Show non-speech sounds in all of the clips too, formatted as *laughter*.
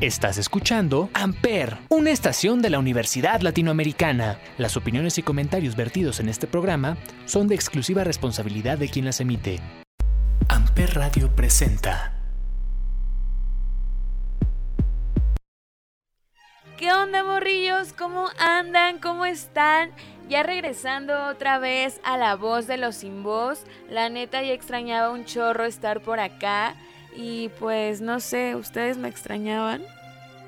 Estás escuchando Amper, una estación de la Universidad Latinoamericana. Las opiniones y comentarios vertidos en este programa son de exclusiva responsabilidad de quien las emite. Amper Radio presenta. ¿Qué onda, morrillos? ¿Cómo andan? ¿Cómo están? Ya regresando otra vez a la voz de los sin voz. La neta ya extrañaba un chorro estar por acá. Y pues no sé, ¿ustedes me extrañaban?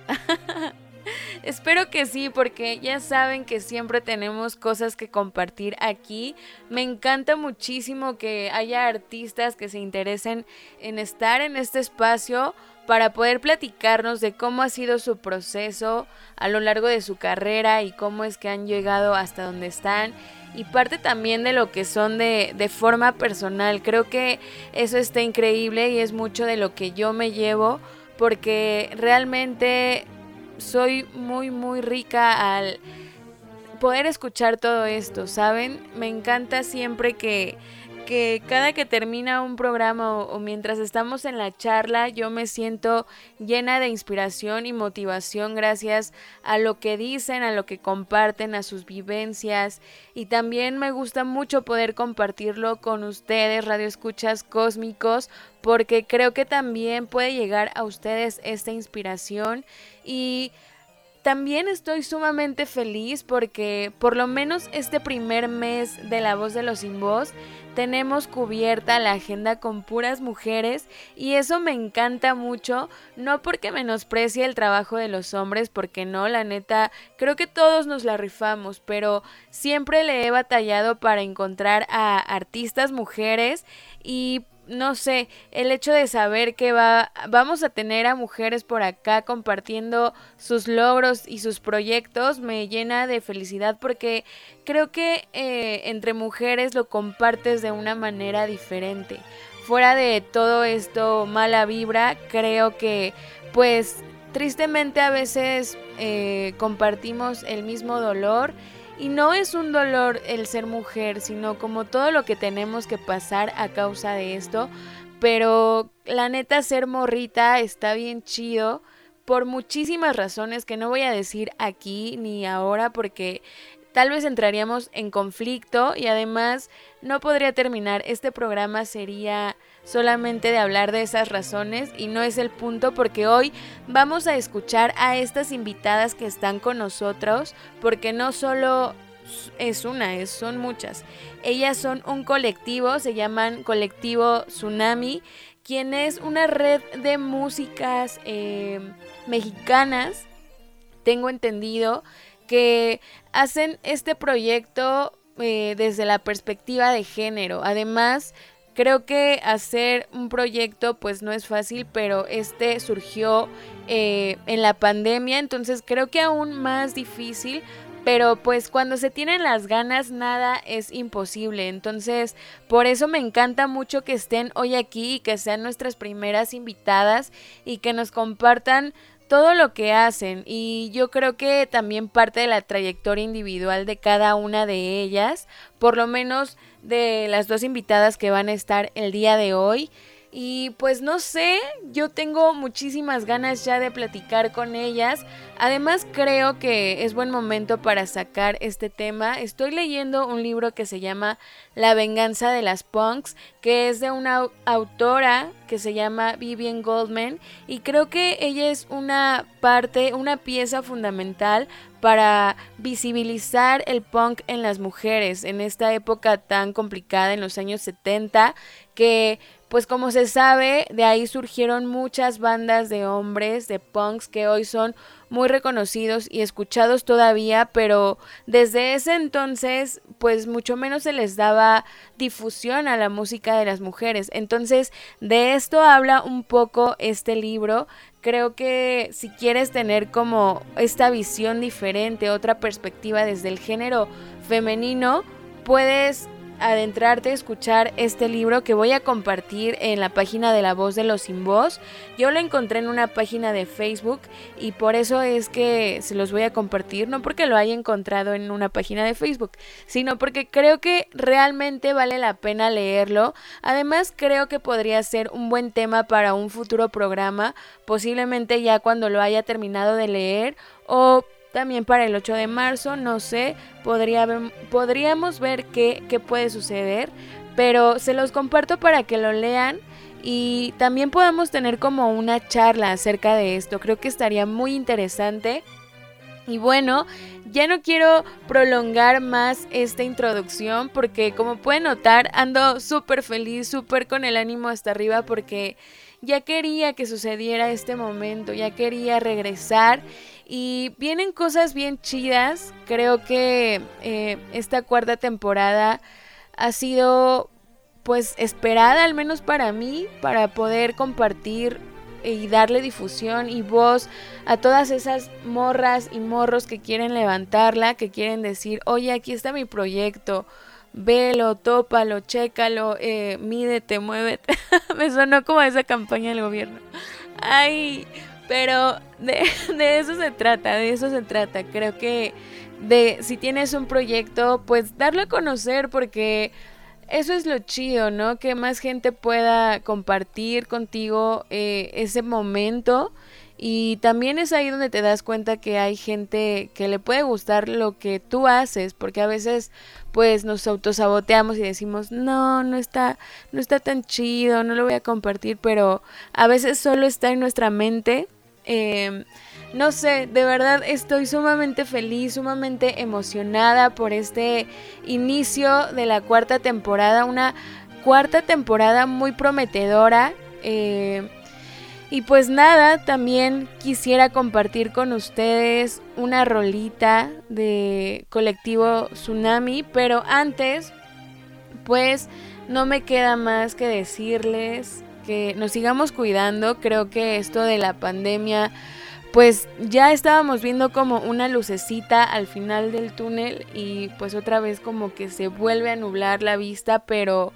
*laughs* Espero que sí, porque ya saben que siempre tenemos cosas que compartir aquí. Me encanta muchísimo que haya artistas que se interesen en estar en este espacio para poder platicarnos de cómo ha sido su proceso a lo largo de su carrera y cómo es que han llegado hasta donde están y parte también de lo que son de, de, forma personal. Creo que eso está increíble y es mucho de lo que yo me llevo porque realmente soy muy muy rica al poder escuchar todo esto, ¿saben? Me encanta siempre que que cada que termina un programa o, mientras estamos en la charla yo me siento llena de inspiración y motivación gracias a lo que dicen, a lo que comparten, a sus vivencias. Y también me gusta mucho poder compartirlo con ustedes, radio escuchas cósmicos, porque creo que también puede llegar a ustedes esta inspiración. Y también estoy sumamente feliz porque por lo menos este primer mes de La Voz de los Sin Voz tenemos cubierta la agenda con puras mujeres y eso me encanta mucho, no porque menosprecie el trabajo de los hombres, porque no, la neta, creo que todos nos la rifamos, pero siempre le he batallado para encontrar a artistas mujeres y no sé, el hecho de saber que va, vamos a tener a mujeres por acá compartiendo sus logros y sus proyectos me llena de felicidad porque creo que eh, entre mujeres lo compartes de una manera diferente. Fuera de todo esto mala vibra, creo que pues tristemente a veces eh, compartimos el mismo dolor y no es un dolor el ser mujer, sino como todo lo que tenemos que pasar a causa de esto. Pero la neta, ser morrita está bien chido por muchísimas razones que no voy a decir aquí ni ahora porque tal vez entraríamos en conflicto y además no podría terminar. Este programa sería solamente de hablar de esas razones y no es el punto porque hoy vamos a escuchar a estas invitadas que están con nosotros porque no solo es una, es, son muchas. Ellas son un colectivo, se llaman Colectivo Tsunami, quien es una red de músicas eh, mexicanas, tengo entendido, que hacen este proyecto eh, desde la perspectiva de género. Además, Creo que hacer un proyecto pues no es fácil, pero este surgió eh, en la pandemia, entonces creo que aún más difícil, pero pues cuando se tienen las ganas nada es imposible, entonces por eso me encanta mucho que estén hoy aquí y que sean nuestras primeras invitadas y que nos compartan todo lo que hacen y yo creo que también parte de la trayectoria individual de cada una de ellas, por lo menos de las dos invitadas que van a estar el día de hoy. Y pues no sé, yo tengo muchísimas ganas ya de platicar con ellas. Además creo que es buen momento para sacar este tema. Estoy leyendo un libro que se llama La venganza de las punks, que es de una autora que se llama Vivian Goldman y creo que ella es una parte, una pieza fundamental para visibilizar el punk en las mujeres en esta época tan complicada en los años 70 que pues como se sabe, de ahí surgieron muchas bandas de hombres, de punks, que hoy son muy reconocidos y escuchados todavía, pero desde ese entonces, pues mucho menos se les daba difusión a la música de las mujeres. Entonces, de esto habla un poco este libro. Creo que si quieres tener como esta visión diferente, otra perspectiva desde el género femenino, puedes adentrarte a escuchar este libro que voy a compartir en la página de La Voz de los Sin Voz. Yo lo encontré en una página de Facebook y por eso es que se los voy a compartir, no porque lo haya encontrado en una página de Facebook, sino porque creo que realmente vale la pena leerlo. Además, creo que podría ser un buen tema para un futuro programa, posiblemente ya cuando lo haya terminado de leer o también para el 8 de marzo, no sé, podría, podríamos ver qué, qué puede suceder, pero se los comparto para que lo lean y también podamos tener como una charla acerca de esto. Creo que estaría muy interesante. Y bueno, ya no quiero prolongar más esta introducción porque como pueden notar ando súper feliz, súper con el ánimo hasta arriba porque ya quería que sucediera este momento, ya quería regresar y vienen cosas bien chidas. Creo que eh, esta cuarta temporada ha sido pues esperada al menos para mí para poder compartir y darle difusión y voz a todas esas morras y morros que quieren levantarla, que quieren decir, oye, aquí está mi proyecto, velo, tópalo, chécalo, eh, mídete, muévete. *laughs* Me sonó como esa campaña del gobierno. Ay, pero *laughs* de, eso se trata, de eso se trata. Creo que de si tienes un proyecto, pues darlo a conocer porque eso es lo chido, ¿no? Que más gente pueda compartir contigo eh, ese momento. Y también es ahí donde te das cuenta que hay gente que le puede gustar lo que tú haces, porque a veces pues nos autosaboteamos y decimos, no, no está, no está tan chido, no lo voy a compartir, pero a veces solo está en nuestra mente Em, no sé, de verdad estoy sumamente feliz, sumamente emocionada por este inicio de la cuarta temporada, una cuarta temporada muy prometedora. Em, y pues nada, también quisiera compartir con ustedes una rolita de colectivo Tsunami, pero antes, pues no me queda más que decirles que nos sigamos cuidando. Creo que esto de la pandemia, pues ya estábamos viendo como una lucecita al final del túnel y pues otra vez como que se vuelve a nublar la vista, pero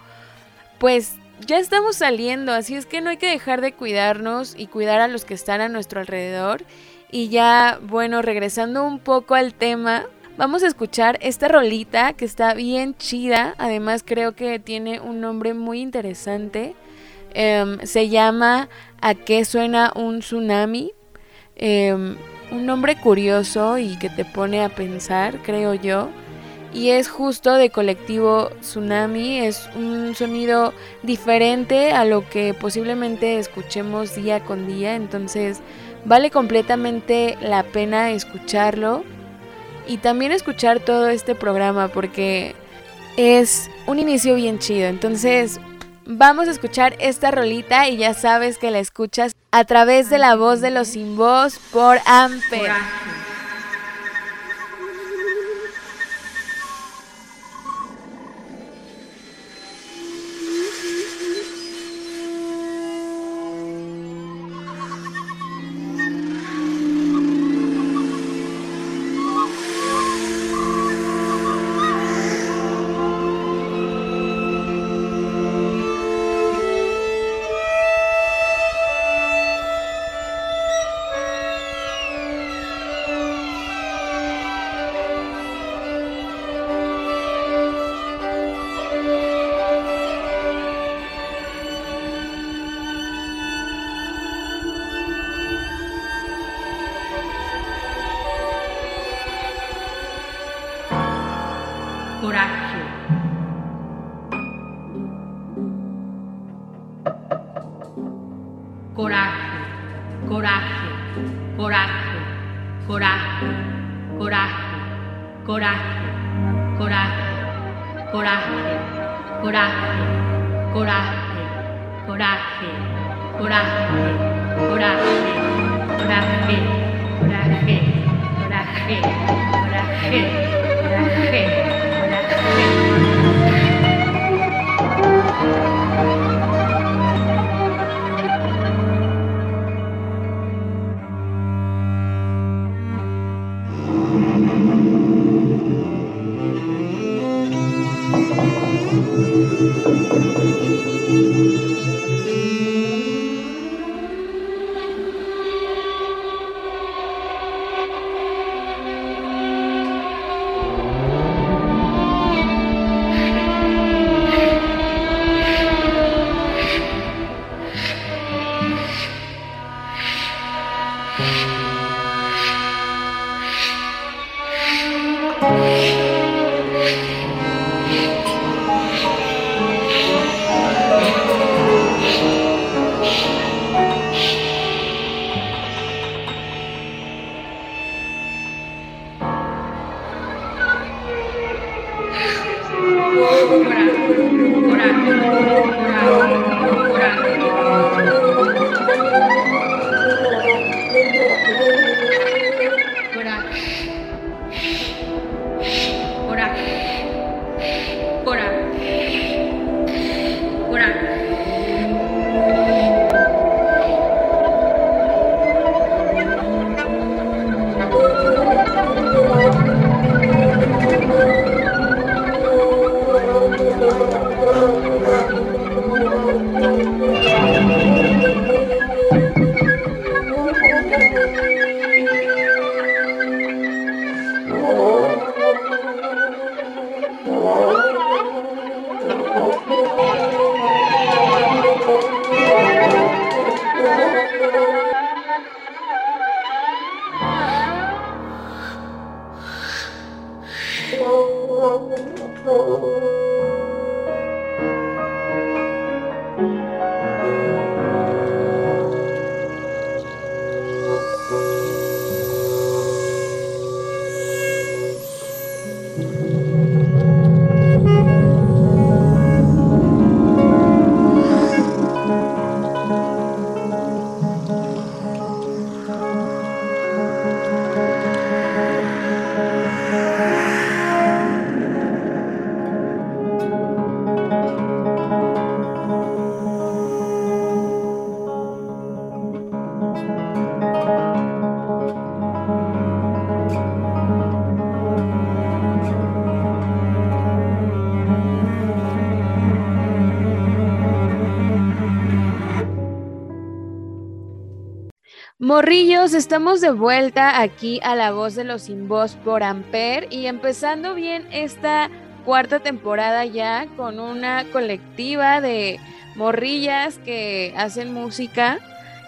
pues ya estamos saliendo, así es que no hay que dejar de cuidarnos y cuidar a los que están a nuestro alrededor. Y ya, bueno, regresando un poco al tema, vamos a escuchar esta rolita que está bien chida, además creo que tiene un nombre muy interesante. Em, se llama ¿A qué suena un tsunami? Em, un nombre curioso y que te pone a pensar, creo yo. Y es justo de colectivo Tsunami, es un sonido diferente a lo que posiblemente escuchemos día con día, entonces vale completamente la pena escucharlo y también escuchar todo este programa porque es un inicio bien chido, entonces Vamos a escuchar esta rolita y ya sabes que la escuchas a través de la voz de los sin voz por Amper. Morrillos, estamos de vuelta aquí a La Voz de los Sin Voz por Amper y empezando bien esta cuarta temporada ya con una colectiva de morrillas que hacen música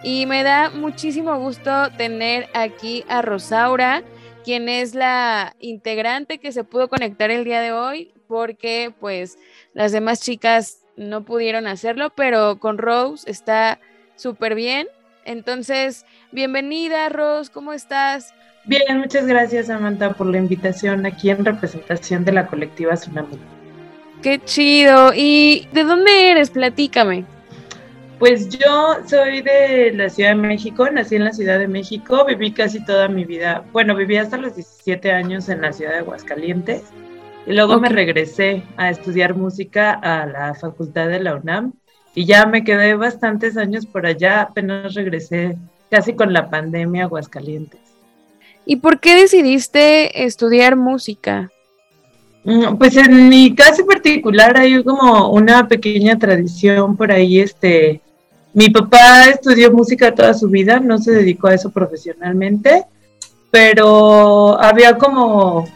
y me da muchísimo gusto tener aquí a Rosaura, quien es la integrante que se pudo conectar el día de hoy porque pues las demás chicas no pudieron hacerlo, pero con Rose está súper bien entonces, bienvenida, Ros, ¿cómo estás? Bien, muchas gracias, Samantha, por la invitación aquí en representación de la colectiva Tsunami. Qué chido. ¿Y de dónde eres? Platícame. Pues yo soy de la Ciudad de México, nací en la Ciudad de México, viví casi toda mi vida, bueno, viví hasta los 17 años en la ciudad de Aguascalientes y luego me regresé a estudiar música a la Facultad de la UNAM y ya me quedé bastantes años por allá, apenas regresé casi con la pandemia a Aguascalientes. ¿Y por qué decidiste estudiar música? Mm, pues en mi caso particular hay como una pequeña tradición por ahí, este, mi papá estudió música toda su vida, no se dedicó a eso profesionalmente, pero había como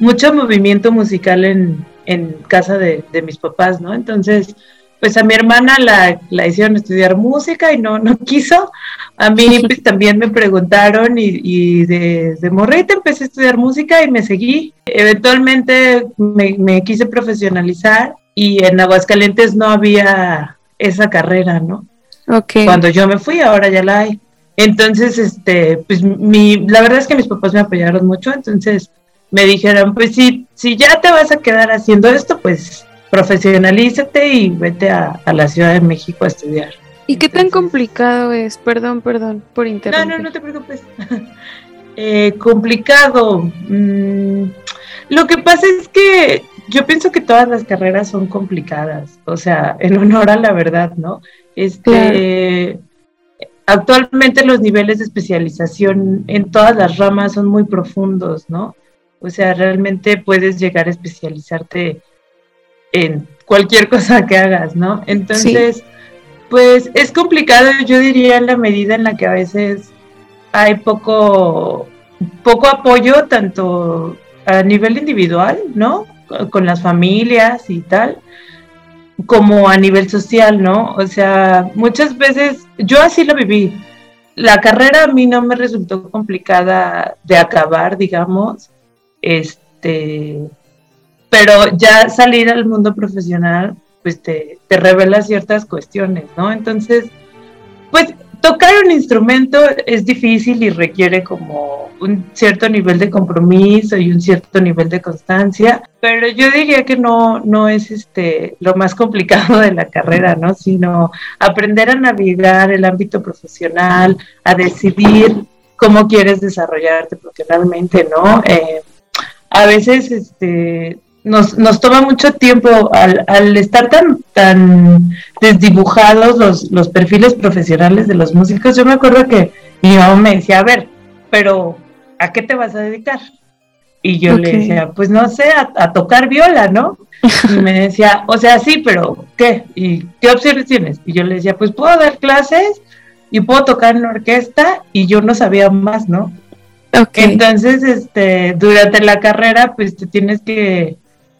mucho movimiento musical en, en casa de, de mis papás, ¿no? Entonces, pues a mi hermana la, la hicieron estudiar música y no, *laughs* no quiso. A mí *laughs* pues, también me preguntaron y, y desde morrita empecé a estudiar música y me seguí. Eventualmente me, quise profesionalizar y en Aguascalientes no había esa carrera, ¿no? Okay. Cuando yo me fui, ahora ya la hay. Entonces, este, pues mi, la verdad es que mis papás me apoyaron mucho, entonces me dijeron, pues si, si ya te vas a quedar haciendo esto, pues profesionalízate y vete a, la Ciudad de México a estudiar. ¿Y qué tan complicado es? Perdón, perdón, por interrumpir. No, no, no te preocupes. *laughs* eh, complicado. Mm, lo que pasa es que yo pienso que todas las carreras son complicadas, o sea, en honor a la verdad, ¿no? Este, Actualmente los niveles de especialización en todas las ramas son muy profundos, ¿no? O sea, realmente puedes llegar a especializarte en cualquier *laughs* cosa que hagas, ¿no? Entonces, pues es complicado, yo diría, en la medida en la que a veces hay poco, poco apoyo, tanto a nivel individual, ¿no? Con las familias y tal, como a nivel social, ¿no? O sea, muchas veces, yo así lo viví. la carrera a mí no me resultó complicada de acabar, digamos, este, pero ya salir al mundo profesional, pues te, te revela ciertas cuestiones, ¿no? Entonces, pues tocar un instrumento es difícil y requiere como un cierto nivel de compromiso y un cierto nivel de constancia, pero yo diría que no, no es este lo más complicado de la carrera, ¿no? Sino aprender a navegar el ámbito profesional, a decidir cómo quieres desarrollarte profesionalmente, ¿no? Eh, a veces este, nos, nos toma mucho tiempo al, al estar tan, tan desdibujados los, los perfiles profesionales de los músicos. Yo me acuerdo que mi mamá me decía, a ver, pero ¿a qué te vas a dedicar? Y yo le decía, pues no sé, a, tocar viola, ¿no? Y me decía, o sea, sí, pero ¿qué? ¿Y qué opciones tienes? Y yo le decía, pues puedo dar clases y puedo tocar en orquesta y yo no sabía más, ¿no? Entonces, este, durante la carrera, pues te tienes que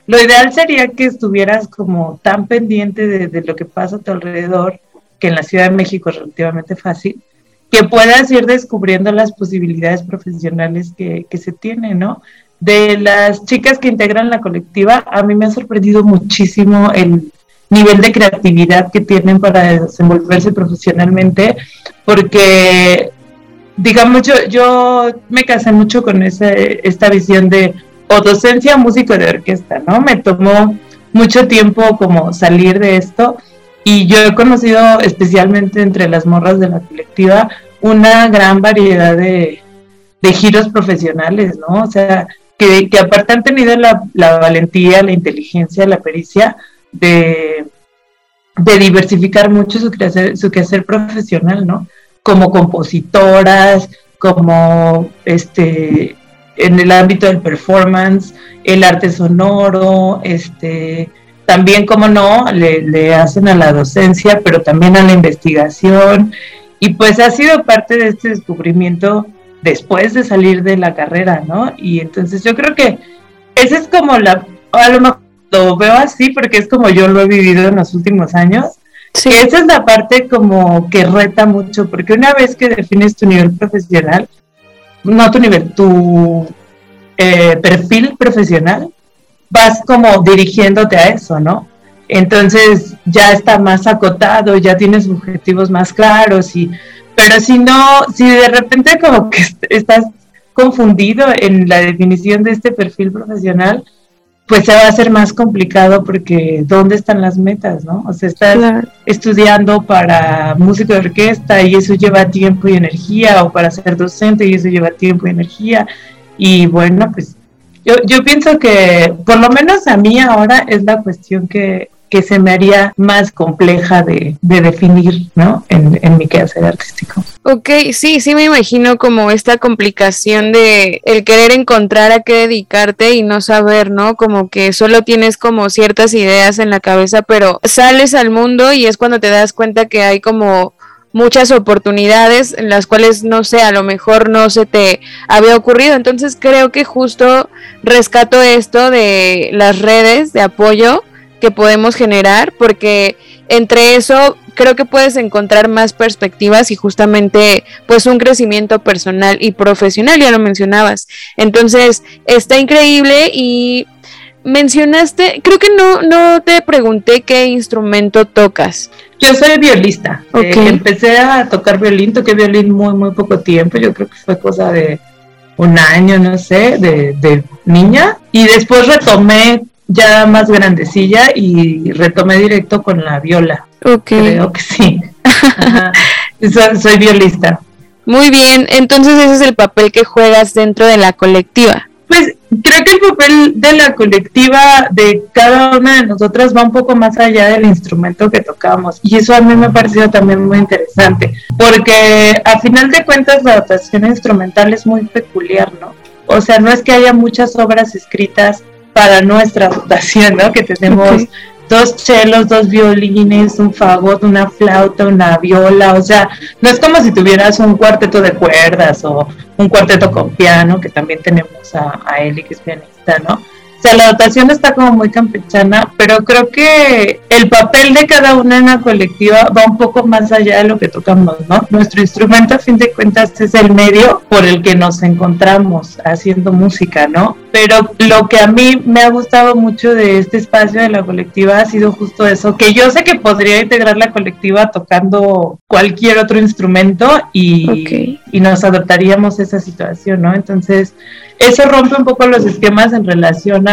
lo ideal sería que estuvieras como tan pendiente de, lo que pasa a tu alrededor, que en la Ciudad de México es relativamente fácil, que puedas ir descubriendo las posibilidades profesionales que, se tienen, ¿no? De las chicas que integran la colectiva, a mí me ha sorprendido muchísimo el nivel de creatividad que tienen para desenvolverse profesionalmente, porque, digamos, yo, yo me casé mucho con esta visión de o docencia músico de orquesta, ¿no? Me tomó mucho tiempo como salir de esto y yo he conocido especialmente entre las morras de la colectiva una gran variedad de, giros profesionales, ¿no? O sea, que, aparte han tenido la, valentía, la inteligencia, la pericia de, de diversificar mucho su quehacer, su quehacer profesional, ¿no? Como compositoras, como este en el ámbito del performance, el arte sonoro, este, también, como no, le, hacen a la docencia, pero también a la investigación. Y pues ha sido parte de este descubrimiento después de salir de la carrera, ¿no? Y entonces yo creo que esa es como la, a lo mejor lo veo así porque es como yo lo he vivido en los últimos años, sí. esa es la parte como que reta mucho, porque una vez que defines tu nivel profesional, no tu nivel, tu eh, perfil profesional, vas como dirigiéndote a eso, ¿no? Entonces ya está más acotado, ya tienes objetivos más claros y pero si no, si de repente como que estás confundido en la definición de este perfil profesional, pues se va a hacer más complicado porque ¿dónde están las metas, no? O sea, estás estudiando para músico de orquesta y eso lleva tiempo y energía, o para ser docente y eso lleva tiempo y energía. Y bueno, pues yo, yo pienso que por lo menos a mí ahora es la cuestión que, que se me haría más compleja de, definir, ¿no? En, en, mi quehacer artístico. Ok, sí, sí me imagino como esta complicación de el querer encontrar a qué dedicarte y no saber, ¿no? Como que solo tienes como ciertas ideas en la cabeza, pero sales al mundo y es cuando te das cuenta que hay como muchas oportunidades en las cuales no sé, a lo mejor no se te había ocurrido. Entonces creo que justo rescato esto de las redes de apoyo que podemos generar, porque entre eso creo que puedes encontrar más perspectivas y justamente pues un crecimiento personal y profesional, ya lo mencionabas. Entonces, está increíble y mencionaste, creo que no, no te pregunté qué instrumento tocas. Yo soy violista. Eh, empecé a tocar violín, toqué violín muy, muy poco tiempo, yo creo que fue cosa de un año, no sé, de, de niña. Y después retomé ya más grandecilla y retomé directo con la viola. Ok. Creo que sí. *laughs* soy, violista. Muy bien, entonces ese es el papel que juegas dentro de la colectiva. Pues creo que el papel de la colectiva de cada una de nosotras va un poco más allá del instrumento que tocamos y eso a mí me ha parecido también muy interesante porque a final de cuentas la adaptación instrumental es muy peculiar, ¿no? O sea, no es que haya muchas obras escritas para nuestra dotación, ¿no? Que tenemos dos chelos, dos violines, un fagot, una flauta, una viola, o sea, no es como si tuvieras un cuarteto de cuerdas o un cuarteto con piano, que también tenemos a, a Eli, que es pianista, ¿no? O sea, la dotación está como muy campechana, pero creo que el papel de cada una en la colectiva va un poco más allá de lo que tocamos, ¿no? Nuestro instrumento, a fin de cuentas, es el medio por el que nos encontramos haciendo música, ¿no? Pero lo que a mí me ha gustado mucho de este espacio de la colectiva ha sido justo eso, que yo sé que podría integrar la colectiva tocando cualquier otro instrumento y, y nos adaptaríamos a esa situación, ¿no? Entonces, eso rompe un poco los esquemas en relación a,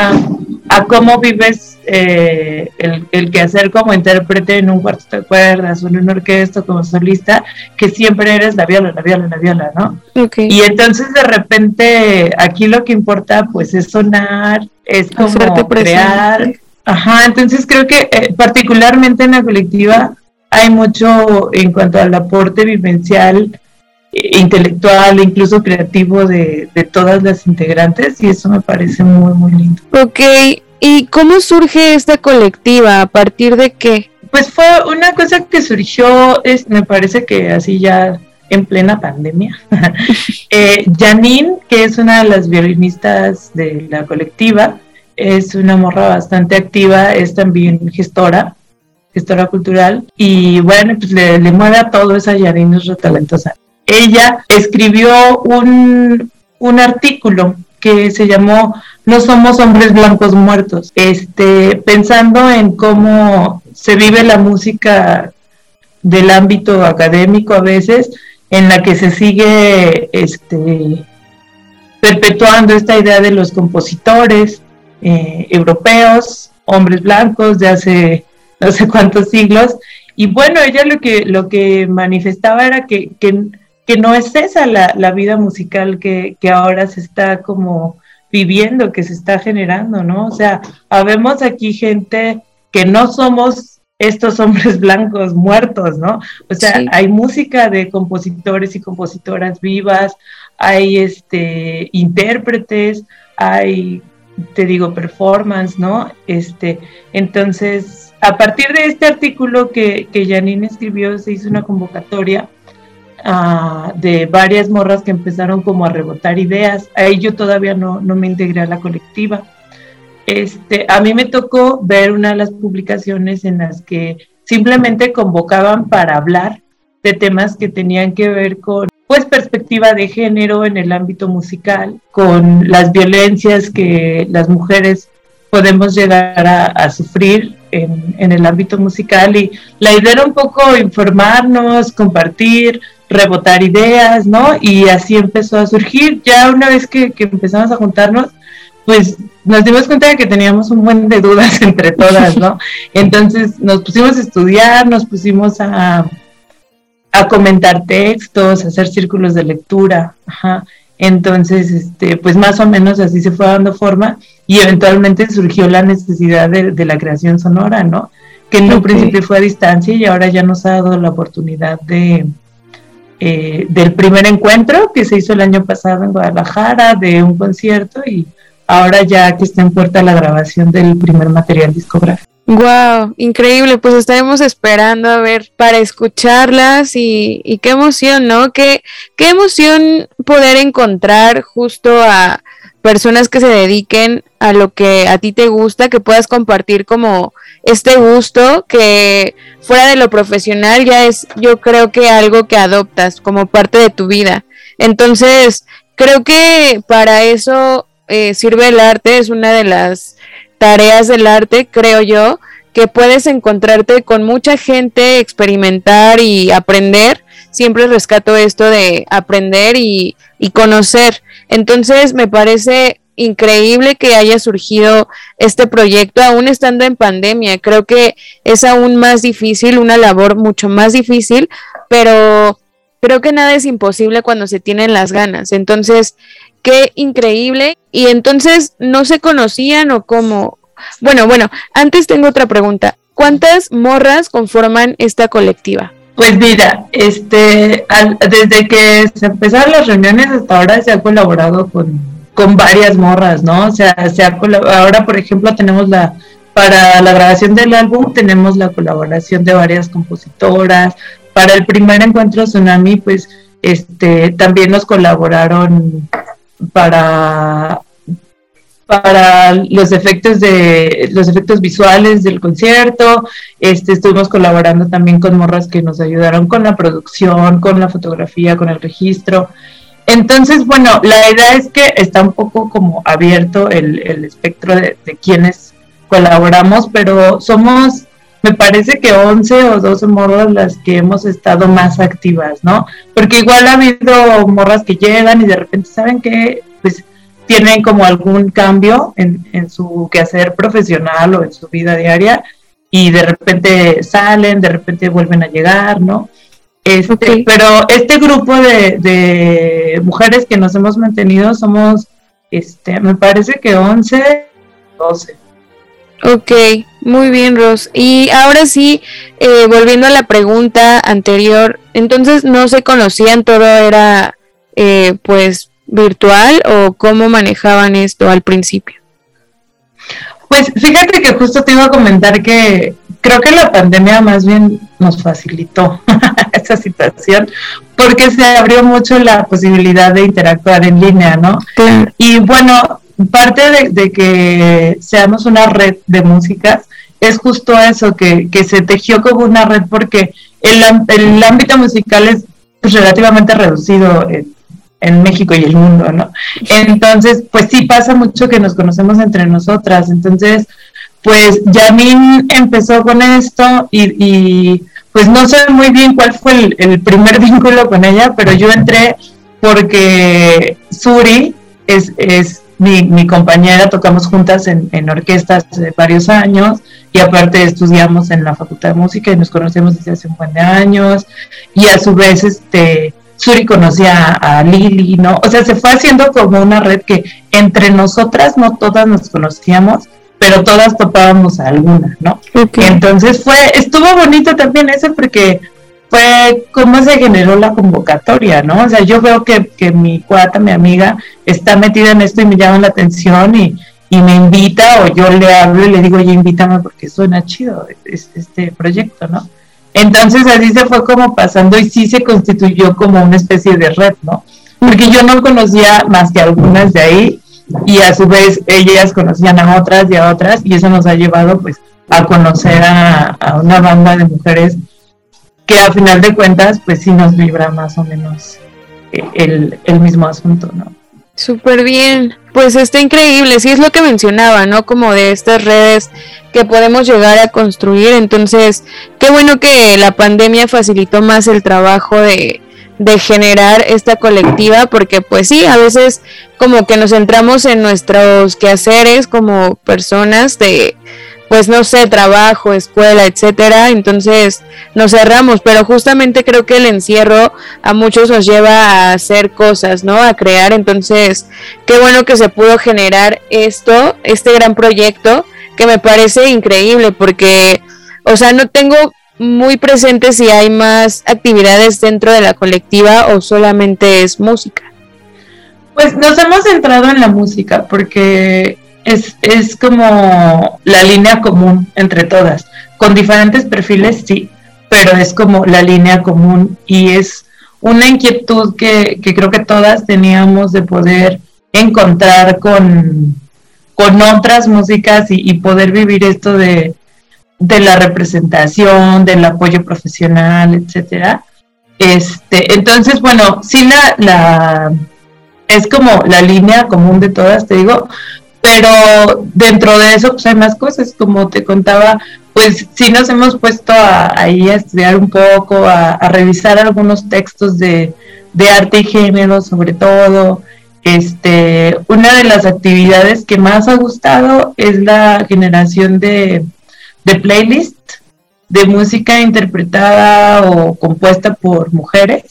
cómo vives eh, el, el quehacer como intérprete en un cuarto de cuerdas o en una orquesta como solista, que siempre eres la viola, la viola, la viola, ¿no? Y entonces de repente aquí lo que importa pues es sonar, es como crear. Ajá, entonces creo que eh, particularmente en la colectiva hay mucho en cuanto al aporte vivencial intelectual, incluso creativo de, todas las integrantes y eso me parece muy, muy lindo. Ok, ¿y cómo surge esta colectiva? ¿A partir de qué? Pues fue una cosa que surgió, es, me parece que así ya en plena pandemia. *laughs* eh, Janine, que es una de las violinistas de la colectiva, es una morra bastante activa, es también gestora, gestora cultural, y bueno, pues le, mueve a todo, esa Janine es talentosa ella escribió un, artículo que se llamó No somos hombres blancos muertos, este, pensando en cómo se vive la música del ámbito académico a veces, en la que se sigue este, perpetuando esta idea de los compositores eh, europeos, hombres blancos de hace no sé cuántos siglos. Y bueno, ella lo que, lo que manifestaba era que que no es esa la, la vida musical que, que, ahora se está como viviendo, que se está generando, ¿no? O sea, habemos aquí gente que no somos estos hombres *laughs* blancos muertos, ¿no? O sea, hay música de compositores y compositoras vivas, hay este intérpretes, hay te digo performance, ¿no? Este, entonces, a partir de este artículo que, que Janine escribió, se hizo una convocatoria de varias morras que empezaron como a rebotar ideas. Ahí yo todavía no, no me integré a la colectiva. Este, a mí me tocó ver una de las publicaciones en las que simplemente convocaban para hablar de temas que tenían que ver con pues perspectiva de género en el ámbito musical, con las violencias que las mujeres podemos llegar a, sufrir en, en, el ámbito musical y la idea era un poco informarnos, compartir, rebotar ideas, ¿no? Y así empezó a surgir. Ya una vez que, empezamos a juntarnos, pues nos dimos cuenta de que teníamos un buen de dudas *laughs* entre todas, ¿no? Entonces nos pusimos a estudiar, nos pusimos a, a comentar textos, a hacer círculos de lectura, ajá. Entonces, este, pues más o menos así se fue dando forma y eventualmente surgió la necesidad de, la creación sonora, ¿no? Que en un principio fue a distancia y ahora ya nos ha dado la oportunidad de, eh, del primer encuentro que se hizo el año pasado en Guadalajara, de un concierto y ahora ya que está en puerta la grabación del primer material discográfico. Wow, increíble, pues estaremos esperando a ver para escucharlas y, y qué emoción, ¿no? Qué, qué emoción poder encontrar justo a personas que se dediquen a lo que a ti te gusta, que puedas compartir como este gusto que fuera de lo profesional ya es yo creo que algo que adoptas como parte de tu vida. Entonces, creo que para eso eh, sirve el arte, es una de las tareas del arte, creo yo, que puedes encontrarte con mucha gente, experimentar y aprender. Siempre rescato esto de aprender y, y conocer. Entonces, me parece increíble que haya surgido este proyecto aún estando en pandemia. Creo que es aún más difícil, una labor mucho más difícil, pero creo que nada es imposible cuando se tienen las ganas. Entonces, qué increíble. Y entonces, ¿no se conocían o cómo? Bueno, bueno, antes tengo otra pregunta. ¿Cuántas morras conforman esta colectiva? Pues mira, este, desde que se empezaron las reuniones hasta ahora se ha colaborado con con varias morras, ¿no? O sea, se ahora, por ejemplo, tenemos la, para la grabación del álbum, tenemos la colaboración de varias compositoras. Para el primer encuentro Tsunami, pues, este, también nos colaboraron para para los efectos de los efectos visuales del concierto. Este, estuvimos colaborando también con morras que nos ayudaron con la producción, con la fotografía, con el registro. Entonces, bueno, la idea es que está un poco como abierto el, espectro de, de, quienes colaboramos, pero somos, me parece que 11 o 12 morras las que hemos estado más activas, ¿no? Porque igual ha habido morras que llegan y de repente saben que, pues, tienen como algún cambio en, en su quehacer profesional o en su vida diaria y de repente salen, de repente vuelven a llegar, ¿no? Este, Pero este grupo de, de, mujeres que nos hemos mantenido somos, este, me parece que 11, 12. Ok, muy bien, Ros. Y ahora sí, eh, volviendo a la pregunta anterior, entonces no se conocían, todo era eh, pues virtual o cómo manejaban esto al principio? Pues fíjate que justo te iba a comentar que creo que la pandemia más bien nos facilitó *laughs* esa situación porque se abrió mucho la posibilidad de interactuar en línea, ¿no? Y bueno, parte de, que seamos una red de música es justo eso, que, que se tejió como una red porque el, el ámbito musical es pues, relativamente reducido en, en México y el mundo, ¿no? Entonces, pues sí pasa mucho que nos conocemos entre nosotras. Entonces, pues Yamin empezó con esto y, pues no sé muy bien cuál fue el, primer *laughs* vínculo con ella, pero yo entré porque Suri es, es mi, compañera, tocamos juntas en, orquestas de varios años y aparte estudiamos en la Facultad de Música y nos conocemos desde hace un buen de años y a su vez este Suri conocía a, Lili, ¿no? O sea, se fue haciendo como una red que entre nosotras no todas nos conocíamos, pero todas topábamos a alguna, ¿no? Entonces fue, estuvo bonito también eso porque fue cómo se generó la convocatoria, ¿no? O sea, yo veo que, que mi cuata, mi amiga, está metida en esto y me llama la atención y, y me invita o yo le hablo y le digo, oye, invítame porque suena chido este proyecto, ¿no? Entonces así se fue como pasando y sí se constituyó como una especie de red, ¿no? Porque yo no conocía más que algunas de ahí y a su vez ellas conocían a otras y a otras y eso nos ha llevado pues a conocer a, una banda de mujeres que a final de cuentas pues sí nos vibra más o menos el, el mismo asunto, ¿no? Súper bien, pues está increíble, sí es lo que mencionaba, ¿no? Como de estas redes que podemos llegar a construir, entonces, qué bueno que la pandemia facilitó más el trabajo de, de generar esta colectiva, porque pues sí, a veces como que nos centramos en nuestros quehaceres como personas de pues no sé, trabajo, escuela, etcétera, entonces nos cerramos, pero justamente creo que el encierro a muchos nos lleva a hacer cosas, ¿no? A crear, entonces qué bueno que se pudo generar esto, este gran proyecto que me parece increíble porque o sea, no tengo muy presente si hay más actividades dentro de la colectiva o solamente es música. Pues nos hemos centrado en la música porque es, es como la línea común entre todas, con diferentes perfiles, sí, pero es como la línea común y es una inquietud que, que creo que todas teníamos de poder encontrar con, con otras músicas y, poder vivir esto de, de, la representación, del apoyo profesional, etcétera. Este, entonces, bueno, sí la, la es como la línea común de todas, te digo, pero dentro de eso pues hay más cosas, como te contaba, pues sí nos hemos puesto ahí a estudiar un poco, a, revisar algunos textos de, arte y género sobre todo. Este, una de las actividades que más ha gustado es la generación de, de playlist de música interpretada o compuesta por mujeres.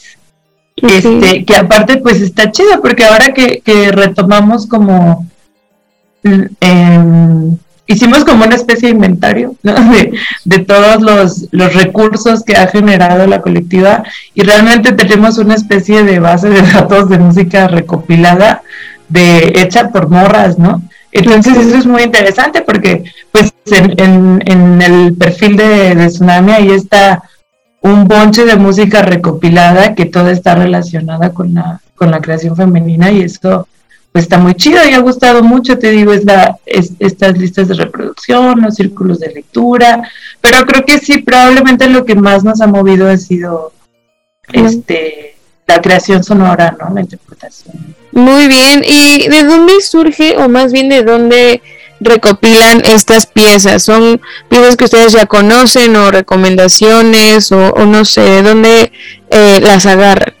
Este, que aparte pues está chido porque ahora que, que retomamos como eh, hicimos como una especie de inventario *laughs* de, todos los, los, recursos que ha generado la colectiva y realmente tenemos una especie de base de datos de música recopilada de hecha por morras, ¿no? Entonces eso es muy interesante porque pues en, en, el perfil de, de, Tsunami ahí está un bonche de música recopilada que toda está relacionada con la, con la creación femenina y eso pues está muy chido y ha gustado mucho, te digo, es la es, estas listas de reproducción, los círculos de lectura, pero creo que sí, probablemente lo que más nos ha movido ha sido este la creación sonora, ¿no? La interpretación. Muy bien, ¿y de dónde surge, o más bien de dónde recopilan estas piezas? ¿Son piezas que ustedes ya conocen o recomendaciones o, no sé, de dónde eh, las agarran?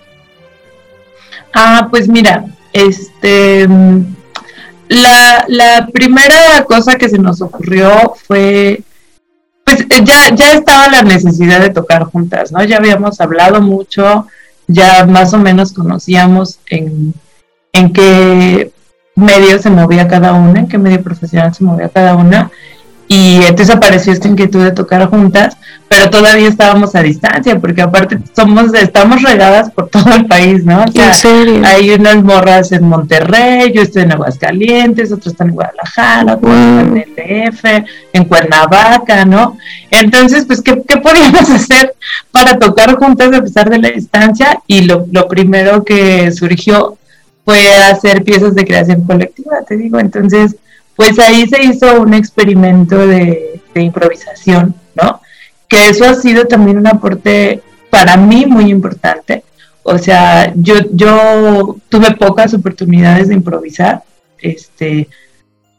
Ah, pues mira, este, la, la primera cosa que se nos ocurrió fue pues ya, ya estaba la necesidad de tocar juntas, ¿no? Ya habíamos hablado mucho, ya más o menos conocíamos en, en qué medio se movía cada una, en qué medio profesional se movía cada una, y entonces apareció esta inquietud de tocar juntas, pero todavía estábamos a distancia, porque aparte somos, estamos regadas por *laughs* todo el país, ¿no? O sea, hay unas morras en Monterrey, yo estoy en Aguascalientes, otros están en Guadalajara, otros están en el DF, en Cuernavaca, ¿no? Entonces, pues, ¿qué, ¿qué, podíamos *laughs* hacer para tocar juntas a pesar de la distancia? Y lo, lo primero que surgió fue hacer piezas de creación colectiva, te digo, entonces pues ahí se hizo un experimento de, improvisación, ¿no? Que eso ha sido también un aporte para mí muy importante. O sea, yo, yo tuve pocas oportunidades de improvisar, este,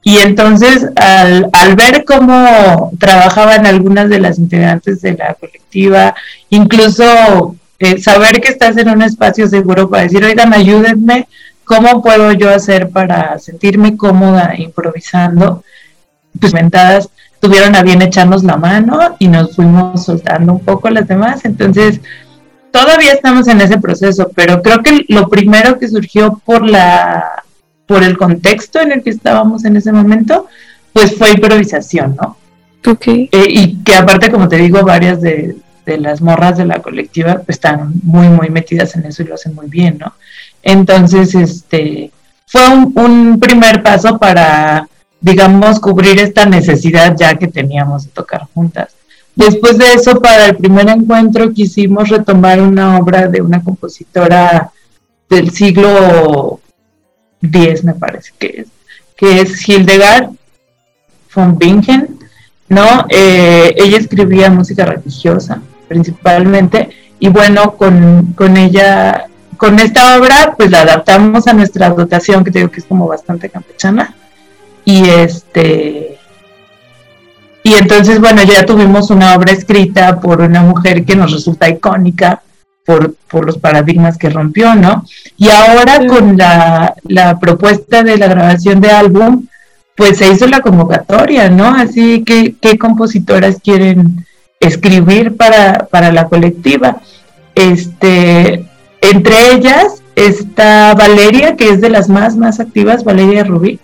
y entonces al, al, ver cómo trabajaban algunas de las integrantes de la colectiva, incluso eh, saber que estás en un espacio seguro para decir, oigan, ayúdenme, ¿Cómo puedo yo hacer para sentirme cómoda improvisando? Pues mentadas tuvieron a bien echarnos la mano y nos fuimos soltando un poco las demás. Entonces, todavía estamos en ese proceso, pero creo que lo primero que surgió por la por el contexto en el que estábamos en ese momento, pues fue improvisación, ¿no? Ok. Eh, y que aparte, como te digo, varias de, de las morras de la colectiva pues, están muy, muy metidas en eso y lo hacen muy bien, ¿no? Entonces, este, fue un, primer paso para, digamos, cubrir esta necesidad ya que teníamos de tocar juntas. Después de eso, para el primer encuentro quisimos retomar una obra de una compositora del siglo X, me parece que es, que es Hildegard von Bingen, ¿no? Eh, ella escribía música religiosa principalmente, y bueno, con, con ella con esta obra, pues la adaptamos a nuestra dotación, que digo que es como bastante campechana. Y este. Y entonces, bueno, ya tuvimos una obra escrita por una mujer que nos resulta icónica por, por los paradigmas que rompió, ¿no? Y ahora con la, la propuesta de la grabación de álbum, pues se hizo la convocatoria, ¿no? Así que, ¿qué compositoras quieren escribir para, para la colectiva? Este, entre ellas está Valeria, que es de las más, más activas, Valeria Rubí,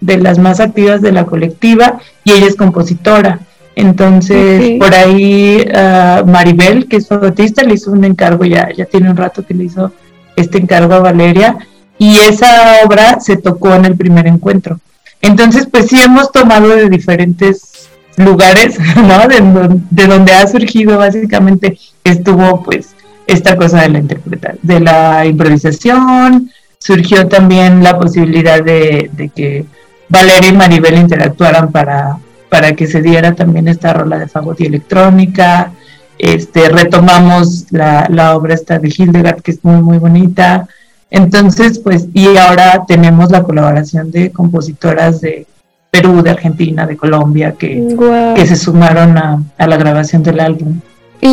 de las más activas de la colectiva, y ella es compositora. Entonces, por ahí uh, Maribel, que es artista, le hizo un encargo, ya, ya tiene un rato que le hizo este encargo a Valeria, y esa obra se tocó en el primer encuentro. Entonces, pues sí hemos tomado de diferentes lugares, *laughs* ¿no? De, de donde ha surgido básicamente, estuvo pues esta cosa de la interpretación, de la improvisación, surgió también la posibilidad de, que Valeria y Maribel interactuaran para, para que se diera también esta rola de fagot y electrónica. Este, retomamos la, la obra esta de Hildegard, que es muy, muy bonita. Entonces, pues, y ahora tenemos la colaboración de compositoras de Perú, de Argentina, de Colombia, que, que se sumaron a, a la grabación del álbum.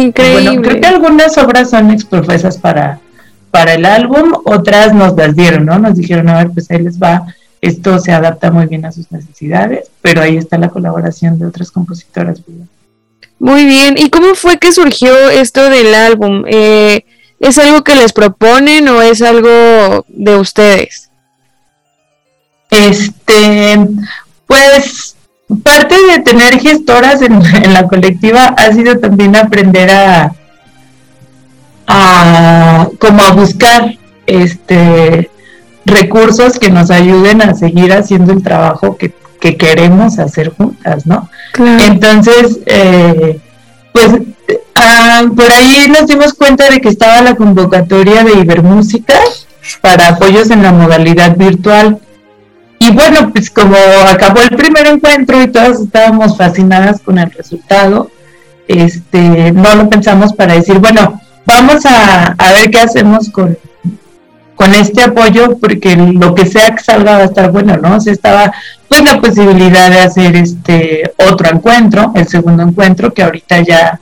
Increíble. Bueno, creo que algunas obras son exprofesas para, para el álbum, otras nos las dieron, ¿no? Nos dijeron, a ver, pues ahí les va, esto se adapta muy bien a sus necesidades, pero ahí está la colaboración de otras compositoras. Muy bien, ¿y cómo fue que surgió esto del álbum? Eh, ¿Es algo que les proponen o es algo de ustedes? Este, pues parte de tener gestoras en, la colectiva ha sido también aprender a, a como a buscar este recursos que nos ayuden a seguir haciendo el trabajo que, queremos hacer juntas, ¿no? Entonces, eh, pues ah, por ahí nos dimos cuenta de que estaba la convocatoria de Ibermúsica para apoyos en la modalidad virtual y bueno, pues como acabó el primer encuentro y todas estábamos fascinadas con el resultado, este, no lo pensamos para decir, bueno, vamos a, ver qué hacemos con, con este apoyo, porque lo que sea que salga va a estar bueno, ¿no? O estaba pues la posibilidad de hacer este otro encuentro, el segundo encuentro, que ahorita ya,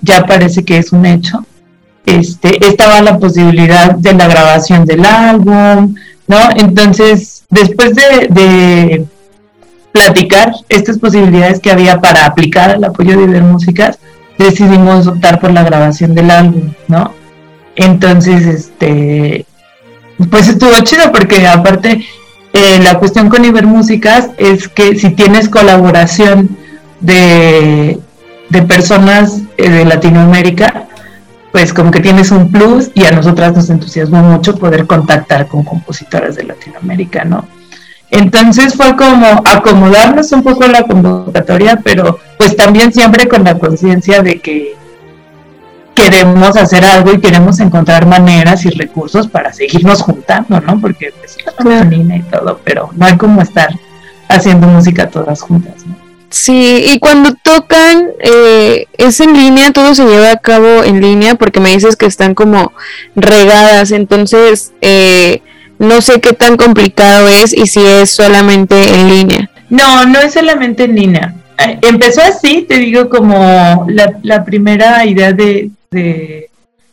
ya parece que es un hecho. Este, estaba la posibilidad de la grabación del álbum, ¿no? Entonces, después de, platicar estas posibilidades que había para aplicar el apoyo de ver músicas, decidimos optar por la grabación del álbum, ¿no? Entonces, este, pues estuvo chido porque aparte eh, la cuestión con Ibermúsicas es que si tienes colaboración de, de personas eh, de Latinoamérica, pues como que tienes un plus y a nosotras nos entusiasmó mucho poder contactar con compositoras de Latinoamérica, ¿no? Entonces fue como acomodarnos un poco la convocatoria, pero pues también siempre con la conciencia de que queremos hacer algo y queremos encontrar maneras y recursos para seguirnos juntando, ¿no? Porque pues claro. y todo, pero no hay como estar haciendo música todas juntas. Sí, y cuando tocan, eh, ¿es en línea? ¿Todo se lleva a cabo en línea? Porque me dices que están como regadas, entonces... Eh, no sé qué tan complicado es y si es solamente en línea. No, no es solamente en línea. Eh, empezó así, te digo, como la, primera idea de,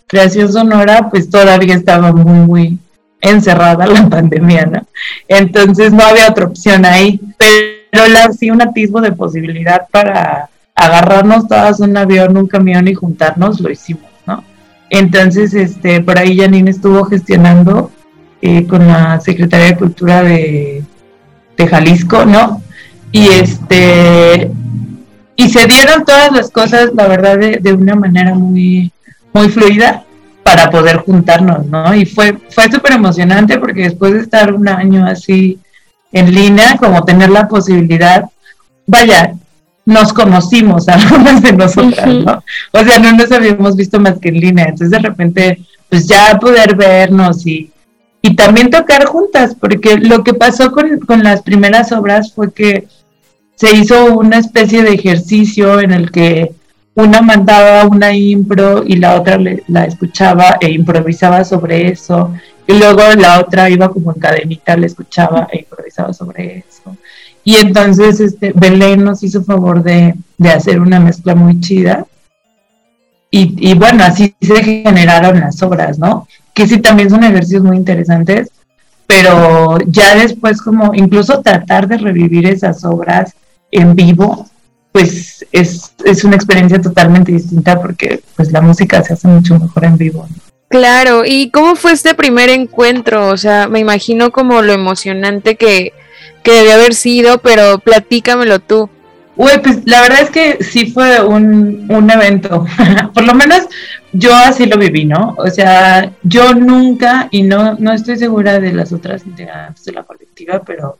creación sonora, pues todavía estaba muy, muy encerrada la *laughs* pandemia, ¿no? Entonces no había otra opción ahí, pero la, sí un atisbo de posibilidad para agarrarnos todas un avión, un camión y juntarnos, lo hicimos, ¿no? Entonces, este, por ahí Janine estuvo gestionando eh, con la Secretaría de Cultura de, Jalisco, ¿no? Y este y se dieron todas las cosas, la verdad, de, una manera muy, muy fluida para poder juntarnos, ¿no? Y fue, fue súper emocionante porque después de estar un año así en línea, como tener la posibilidad, vaya, nos conocimos *laughs* algunas de nosotras, ¿no? O sea, no nos habíamos visto más que en línea, entonces de repente, pues ya poder vernos y, y también tocar juntas, porque lo que pasó con, las primeras obras fue que se hizo una especie de ejercicio en el que una mandaba una impro y la otra la escuchaba e improvisaba sobre eso, y luego la otra iba como en cadenita, le escuchaba e improvisaba sobre eso. Y entonces este, Belén nos hizo favor de, de hacer una mezcla muy chida. Y, y bueno, así se generaron las obras, ¿no? que sí también son ejercicios muy interesantes, pero ya después como incluso tratar de revivir esas obras en vivo, pues es, una experiencia totalmente distinta porque pues la música se hace mucho mejor en vivo. Claro, ¿y cómo fue este primer encuentro? O sea, me imagino como lo emocionante que, que debió haber sido, pero platícamelo tú. Uy, pues la verdad es que sí fue un, un evento. *laughs* Por lo menos yo así lo viví, ¿no? O sea, yo nunca, y no, no estoy segura de las otras integrantes de la colectiva, pero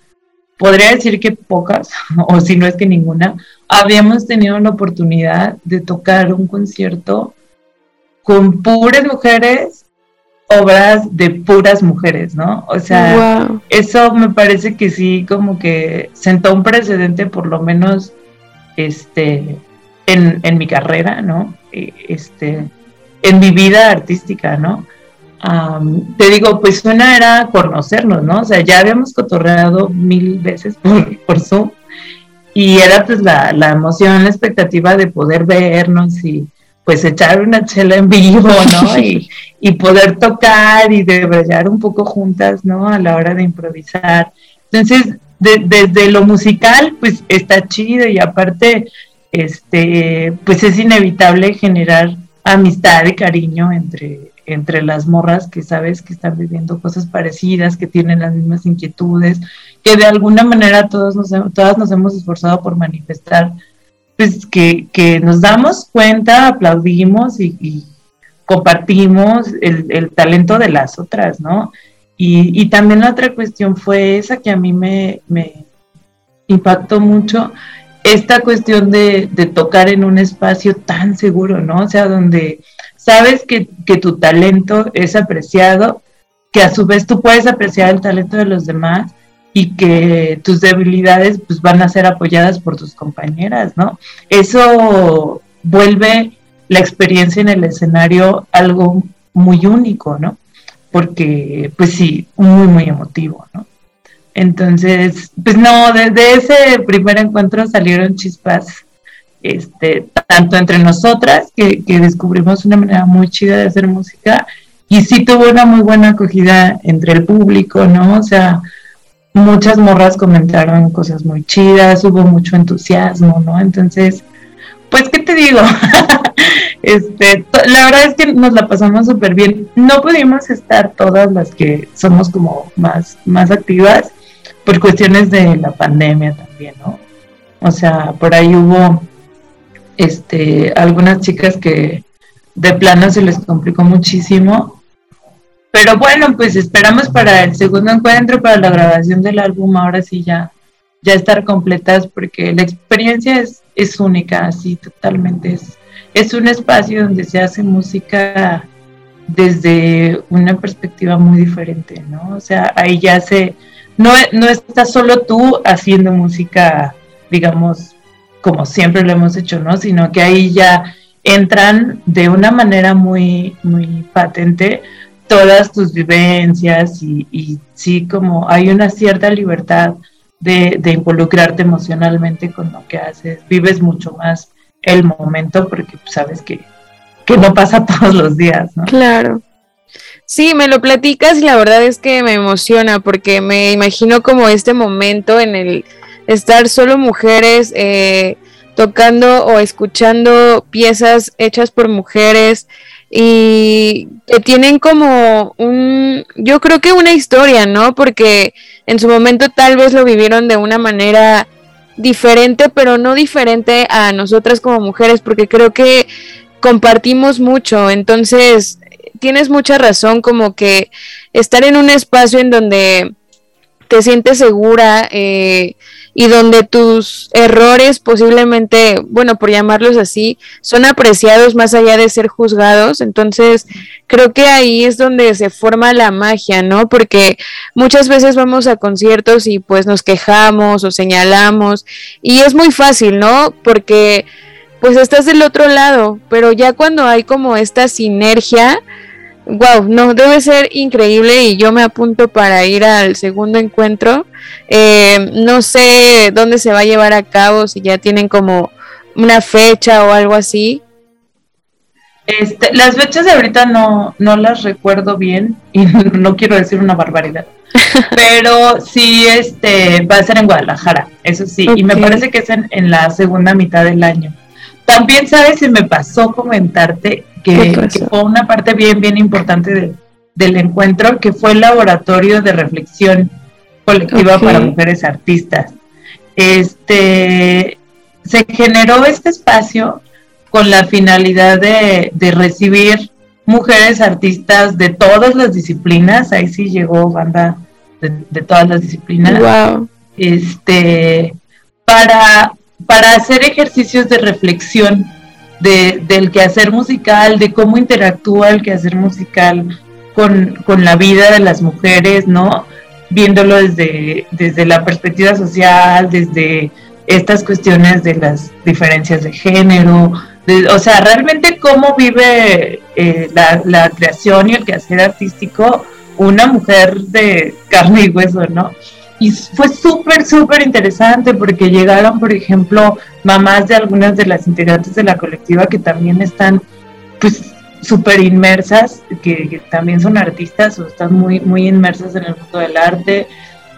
podría decir que pocas, *laughs* o si no es que ninguna, habíamos tenido la oportunidad de tocar un concierto con puras mujeres, obras de puras mujeres, ¿no? O sea, eso me parece que sí, como que sentó un precedente por lo menos este, en, mi carrera, ¿no? E, este, en mi vida artística, ¿no? te digo, pues una era conocernos, ¿no? O sea, ya habíamos cotorreado mil veces por, por Zoom y era pues la, la emoción, la expectativa de poder vernos y pues echar una chela en vivo, ¿no? *laughs* Y, y poder tocar y de brillar un poco juntas, ¿no? A la hora de improvisar. Entonces, desde lo musical, pues está chido y aparte, este, pues es inevitable generar amistad y cariño entre, entre las morras que sabes que están viviendo cosas parecidas, que tienen las mismas inquietudes, que de alguna manera todos nos, todas nos hemos esforzado por manifestar, pues que, que nos damos cuenta, aplaudimos y, compartimos el, el, talento de las otras, ¿no? Y, también la otra cuestión fue esa que a mí me, impactó mucho, esta cuestión de, tocar en un espacio tan seguro, ¿no? O sea, donde sabes que, tu talento es apreciado, que a su vez tú puedes apreciar el talento de los demás y que tus debilidades pues van a ser apoyadas por tus compañeras, ¿no? Eso vuelve la experiencia en el escenario algo muy único, ¿no? Porque, pues sí, muy, muy emotivo, ¿no? Entonces, pues no, desde ese primer encuentro salieron chispas, este, tanto entre nosotras, que, que descubrimos una manera muy chida de hacer música, y sí tuvo una muy buena acogida entre el público, ¿no? O sea, muchas morras comentaron cosas muy chidas, hubo mucho entusiasmo, ¿no? Entonces, pues, ¿qué te digo? *laughs* este, la verdad es que nos la pasamos súper bien. No pudimos estar todas las que somos como más, más activas por cuestiones de la pandemia también, ¿no? O sea, por ahí hubo este, algunas chicas que de plano se les complicó muchísimo pero bueno, pues esperamos para el segundo encuentro, para la grabación del álbum, ahora sí ya, ya estar completas, porque la experiencia es, es única, así totalmente. Es, es un espacio donde se hace música desde una perspectiva muy diferente, ¿no? O sea, ahí ya se, no, no estás solo tú haciendo música, digamos, como siempre lo hemos hecho, ¿no? Sino que ahí ya entran de una manera muy, muy patente todas tus vivencias y, sí, como hay una cierta libertad de, involucrarte emocionalmente con lo que haces, vives mucho más el momento porque pues, sabes que, que no pasa *laughs* todos los días, ¿no? Claro. Sí, me lo platicas y la verdad es que me emociona porque me imagino como este momento en el estar solo mujeres eh, tocando o escuchando piezas hechas por mujeres, y tienen como un, yo creo que una historia, ¿no? Porque en su momento tal vez lo vivieron de una manera diferente, pero no diferente a nosotras como mujeres, porque creo que compartimos mucho, entonces tienes mucha razón, como que estar en un espacio en donde te sientes segura, eh, y donde tus errores posiblemente, bueno, por llamarlos así, son apreciados más allá de ser juzgados. Entonces, creo que ahí es donde se forma la magia, ¿no? Porque muchas veces vamos a conciertos y pues nos quejamos o señalamos y es muy fácil, ¿no? Porque pues estás del otro lado, pero ya cuando hay como esta sinergia, wow, no, debe ser increíble y yo me apunto para ir al segundo encuentro. Eh, no sé dónde se va a llevar a cabo, si ya tienen como una fecha o algo así. Este, las fechas de ahorita no, no las recuerdo bien y *laughs* no quiero decir una barbaridad. *laughs* Pero sí, este, va a ser en Guadalajara, eso sí, y me parece que es en, en la segunda mitad del año. También, ¿sabes? Se me pasó comentarte que, fue una parte bien, bien importante del encuentro, que fue el laboratorio de reflexión colectiva para mujeres artistas. Este, se generó este espacio con la finalidad de, recibir mujeres artistas de todas las disciplinas, ahí sí llegó banda de, todas las disciplinas, este, para, para hacer ejercicios de reflexión de, del quehacer musical, de cómo interactúa el quehacer musical con, la vida de las mujeres, ¿no? Viéndolo desde, desde la perspectiva social, desde estas cuestiones de las diferencias de género, o sea, realmente cómo vive eh, la, la, creación y el quehacer artístico una mujer de carne y hueso, ¿no? Y fue súper, súper interesante porque llegaron, por ejemplo, mamás de algunas de las integrantes de la colectiva que también están, pues, súper inmersas, que, también son artistas o están muy, muy inmersas en el mundo del arte.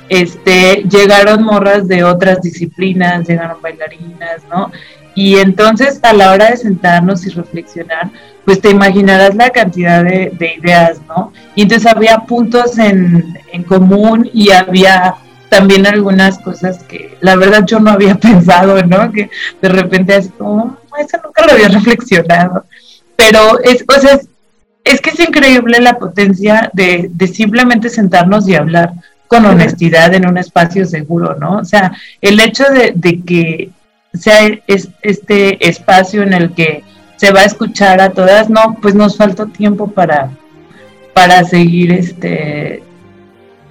Este, llegaron morras de otras disciplinas, llegaron bailarinas, ¿no? Y entonces a la hora de sentarnos y reflexionar, pues te imaginarás la cantidad de, ideas, ¿no? Y entonces había puntos en, en común y había también algunas cosas que la verdad yo no había *laughs* pensado, ¿no? Que de repente es como, eso nunca lo había reflexionado. Pero es, o sea, es, que es increíble la potencia de, simplemente sentarnos y hablar con honestidad en un espacio seguro, ¿no? O sea, el hecho de, que sea este espacio en el que se va a escuchar a todas, no, pues nos faltó tiempo para, para seguir este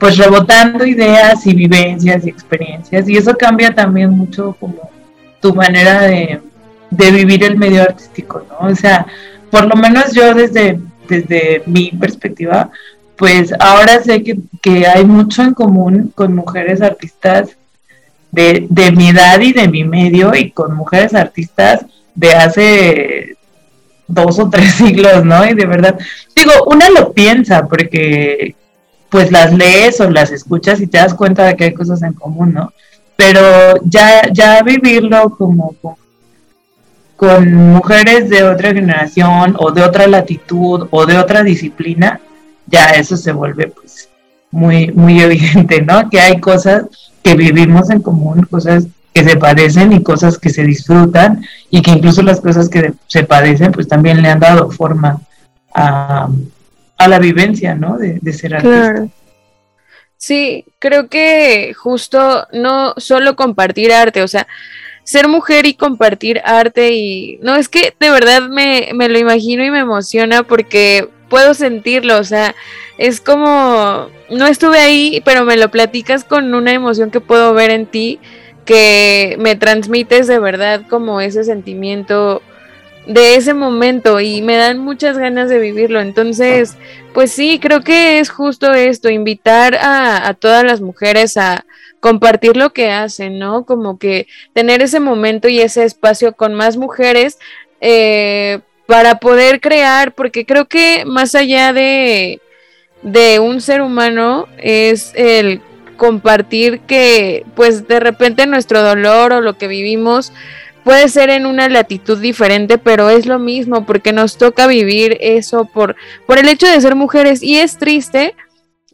pues rebotando ideas y vivencias y experiencias y eso cambia también mucho como tu manera de, vivir el medio artístico, ¿no? O sea, por lo menos yo desde, desde mi perspectiva, pues ahora sé que, que hay mucho en común con mujeres artistas de, de, mi edad y de mi medio y con mujeres artistas de hace dos o tres *laughs* siglos, ¿no? Y de verdad, digo, una lo piensa porque pues las lees o las escuchas y te das cuenta de que hay cosas en común, ¿no? Pero ya, ya vivirlo como con, mujeres de otra generación o de otra latitud o de otra disciplina, ya eso se vuelve pues muy, muy *laughs* evidente, ¿no? Que hay cosas que vivimos en común, cosas que se padecen y cosas que se disfrutan y que incluso las cosas que se padecen pues también le han dado forma a, a la vivencia, ¿no? De, ser artista. Sí, creo que justo no solo compartir arte, o sea, ser mujer y compartir arte y no es que de verdad me, me lo imagino y me emociona porque puedo sentirlo, o sea, es como, no estuve ahí, pero me lo platicas con una emoción que puedo ver en ti, que me transmites de verdad como ese sentimiento de ese momento y me dan muchas ganas de vivirlo. Entonces, pues sí, creo que es justo esto, invitar a, todas las mujeres a compartir lo que hacen, ¿no? Como que tener ese momento y ese espacio con más mujeres eh, para poder crear, porque creo que más allá de, de un ser humano es el compartir que pues de repente nuestro dolor o lo que vivimos puede ser en una latitud diferente, pero es lo mismo porque nos toca vivir eso por, por el hecho de ser mujeres y es triste,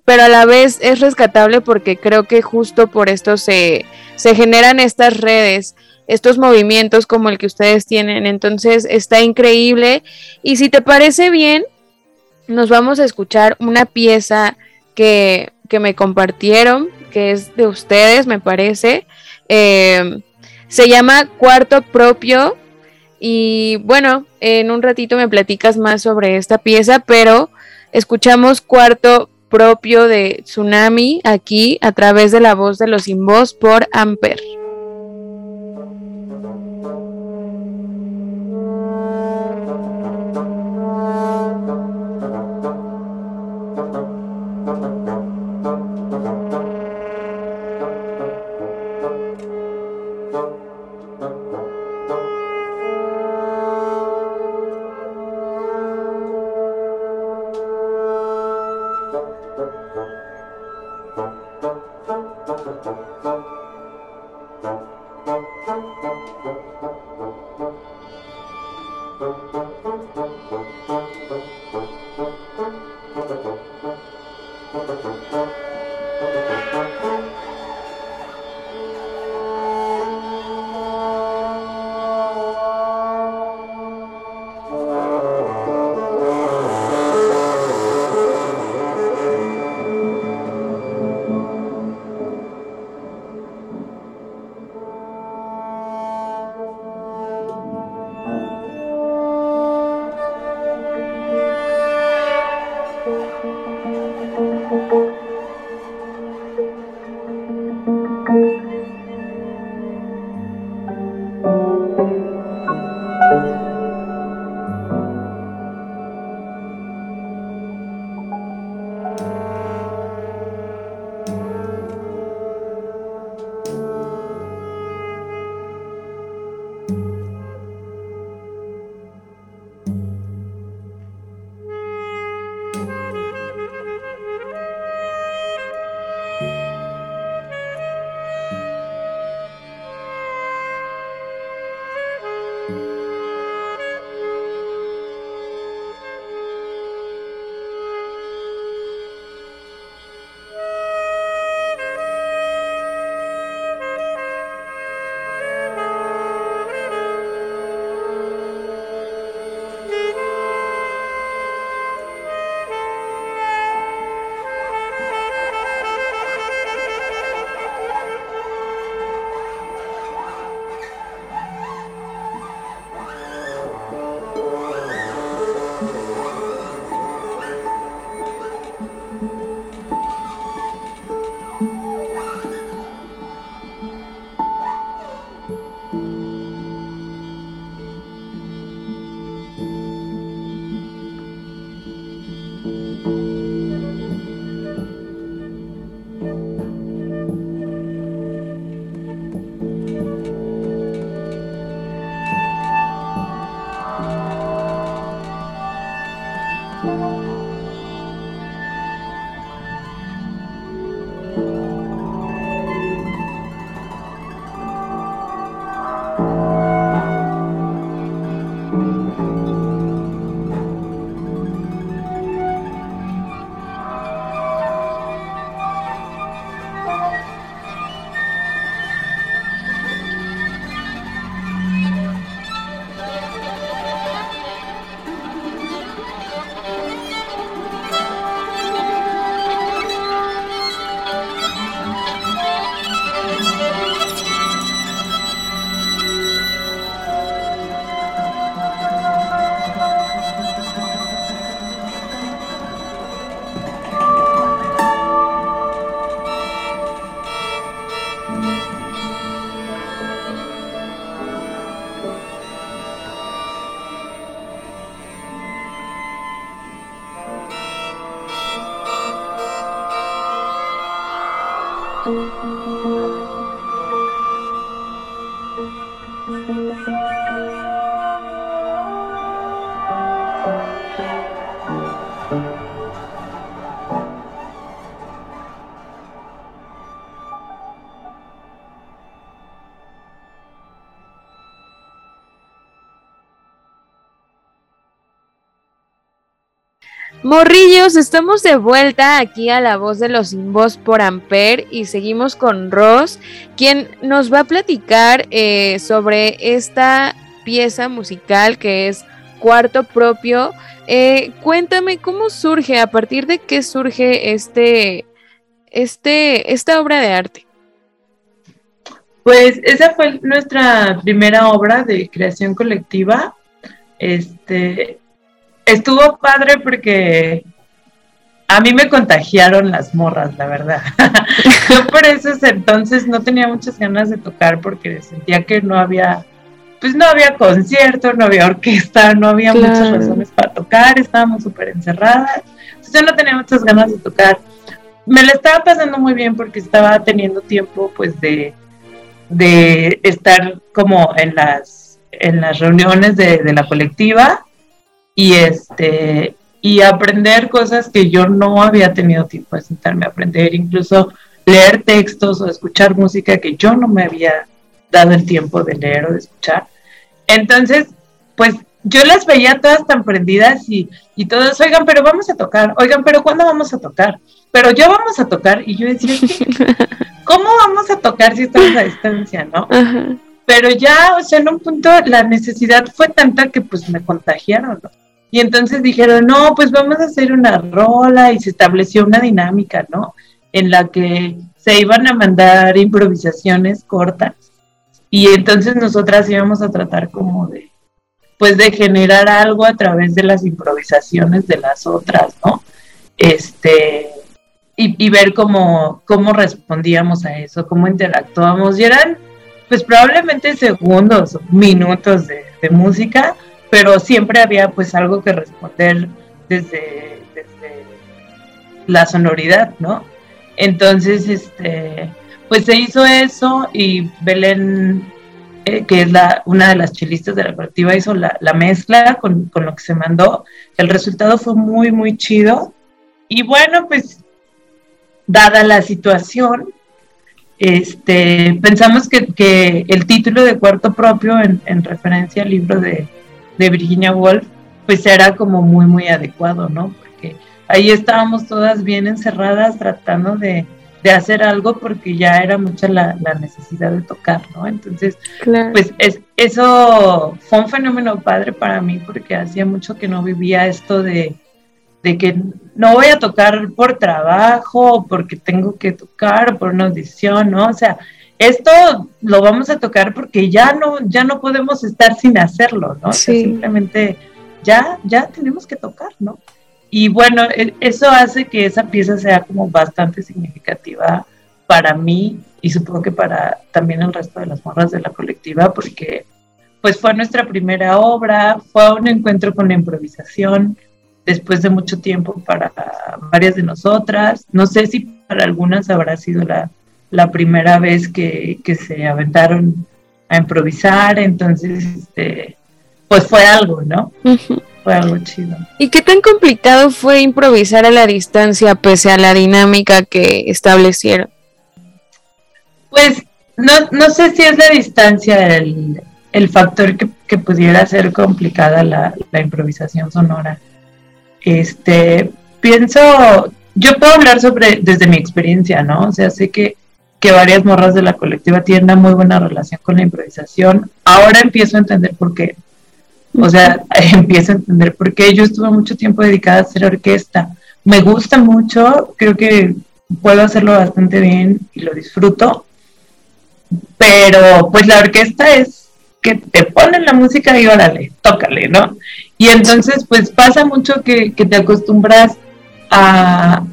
pero a la vez es rescatable porque creo que justo por esto se, se generan estas redes, estos movimientos como el que ustedes tienen. Entonces está increíble y si te parece bien, nos vamos a escuchar una pieza que, que me compartieron, que es de ustedes, me parece. Eh, se llama Cuarto Propio y bueno, en un ratito me platicas más sobre esta pieza, pero escuchamos Cuarto Propio de Tsunami aquí a través de la voz de los sin voz por Amper. Morrillos, estamos de vuelta aquí a la voz de los sin voz por Amper y seguimos con Ross, quien nos va a platicar eh, sobre esta pieza musical que es Cuarto Propio. Eh, cuéntame cómo surge, a partir de qué surge este, este, esta obra de arte. Pues esa fue nuestra primera obra de creación colectiva. Este, estuvo padre porque a mí me contagiaron las morras, la verdad. *laughs* Yo por eso entonces no tenía muchas ganas de tocar porque sentía que no había, pues no había concierto, no había orquesta, no había muchas razones para tocar, estábamos súper encerradas. Entonces yo no tenía muchas ganas de tocar. Me la estaba pasando muy bien porque estaba teniendo tiempo pues de, de estar como en las, en las reuniones de, de la colectiva y este y aprender cosas que yo no había tenido tiempo de sentarme a aprender, incluso leer textos o escuchar música que yo no me había dado el tiempo de leer o de escuchar. Entonces, pues yo las veía todas tan prendidas y, y todas, oigan, pero vamos a tocar, oigan, pero ¿cuándo vamos a tocar? Pero ya vamos a tocar. Y yo decía, ¿cómo vamos a tocar si estamos a distancia, no? *laughs* Pero ya, o sea, en un punto la necesidad fue tanta que pues me contagiaron, ¿no? Y entonces dijeron, no, pues vamos a hacer una rola y se estableció una dinámica, ¿no? En la que se iban a mandar improvisaciones cortas y entonces nosotras íbamos a tratar como de, pues de generar algo a través de las improvisaciones de las otras, ¿no? Este, y, ver cómo, cómo respondíamos a eso, cómo interactuábamos. Y eran, pues probablemente segundos, minutos de, de música, pero siempre había pues algo que responder desde, la sonoridad, ¿no? Entonces, este, pues se hizo eso y Belén, eh, que es la, una de las chilistas de la colectiva, hizo la, mezcla con, lo que se mandó. El resultado fue muy, muy chido. Y bueno, pues, dada la situación, este, pensamos que, el título de Cuarto Propio, en, en referencia al libro de, de Virginia Woolf, pues era como muy, muy adecuado, ¿no? Porque ahí estábamos todas bien encerradas tratando de, hacer algo porque ya era mucha la, necesidad de tocar, ¿no? Entonces, pues es, eso fue un fenómeno padre para mí porque hacía mucho que no vivía esto de, de que no voy a tocar por trabajo, porque tengo que tocar, por una audición, ¿no? O sea, esto lo vamos a tocar porque ya no, ya no podemos estar sin hacerlo, ¿no? simplemente ya, ya tenemos que tocar, ¿no? Y bueno, e, eso hace que esa pieza sea como bastante significativa para mí y supongo que para también el resto de las morras de la colectiva, porque pues fue nuestra primera obra, fue un encuentro con la improvisación después de mucho tiempo para varias de nosotras. No sé si para algunas habrá sido la, la primera vez que, se aventaron a improvisar, entonces, este, pues fue algo, ¿no? Fue algo chido. ¿Y qué tan complicado fue improvisar a la distancia pese a la dinámica que establecieron? Pues no, no sé si es la distancia el, el factor que, que, pudiera ser complicada la, la improvisación sonora. Este, pienso, yo puedo hablar sobre desde mi experiencia, ¿no? O sea, sé que que varias morras de la colectiva tienen una muy buena relación con la improvisación. Ahora empiezo a entender por qué. O sea, *laughs* empiezo a entender por qué. Yo estuve mucho tiempo dedicada a hacer orquesta. Me gusta mucho, creo que puedo hacerlo bastante bien y lo disfruto. Pero pues la orquesta es que te ponen la música y órale, tócale, ¿no? Y entonces pues pasa mucho que, que te acostumbras a,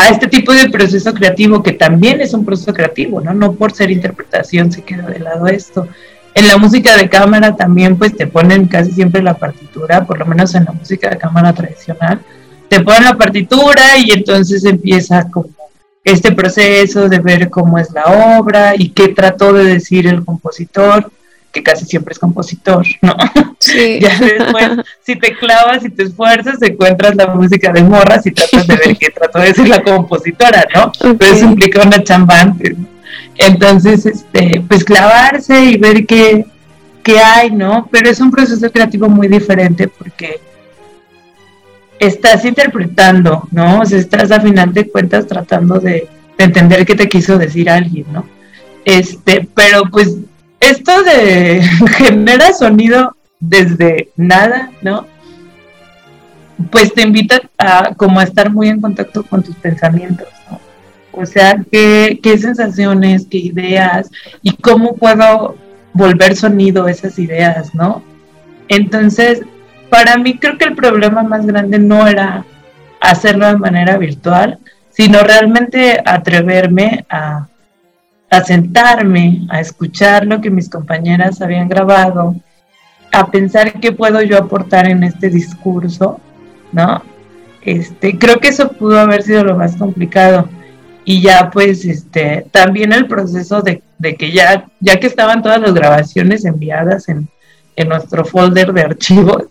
a este tipo de proceso creativo, que también es un proceso creativo, ¿no? No por ser interpretación se queda de lado esto. En la música de cámara también pues te ponen casi siempre la partitura, por lo menos en la música de cámara tradicional, te ponen la partitura y entonces empieza como este proceso de ver cómo es la obra y qué trató de decir el compositor, que casi siempre es compositor, ¿no? *laughs* Sí. ya después, si te clavas y te esfuerzas, encuentras la música de morras y tratas de ver qué trató de decir la compositora, ¿no? Pero eso implica una chamba antes. Entonces, este, pues clavarse y ver qué, qué hay, ¿no? Pero es un proceso creativo muy diferente porque estás interpretando, ¿no? O sea, estás a final de cuentas tratando de, entender qué te quiso decir alguien, ¿no? Este, pero pues esto de *laughs* genera sonido desde nada, ¿no? Pues te invita a como a estar muy en contacto con tus pensamientos, ¿no? O sea, qué, qué sensaciones, qué ideas y cómo puedo volver sonido esas ideas, ¿no? Entonces, para mí creo que el problema más grande no era hacerlo de manera virtual, sino realmente atreverme a, sentarme, a escuchar lo que mis compañeras habían grabado, a pensar qué puedo yo aportar en este discurso, ¿no? Este, creo que eso pudo haber sido lo más complicado. Y ya pues este, también el proceso de, que ya, ya que estaban todas las grabaciones enviadas en, en nuestro folder de archivos,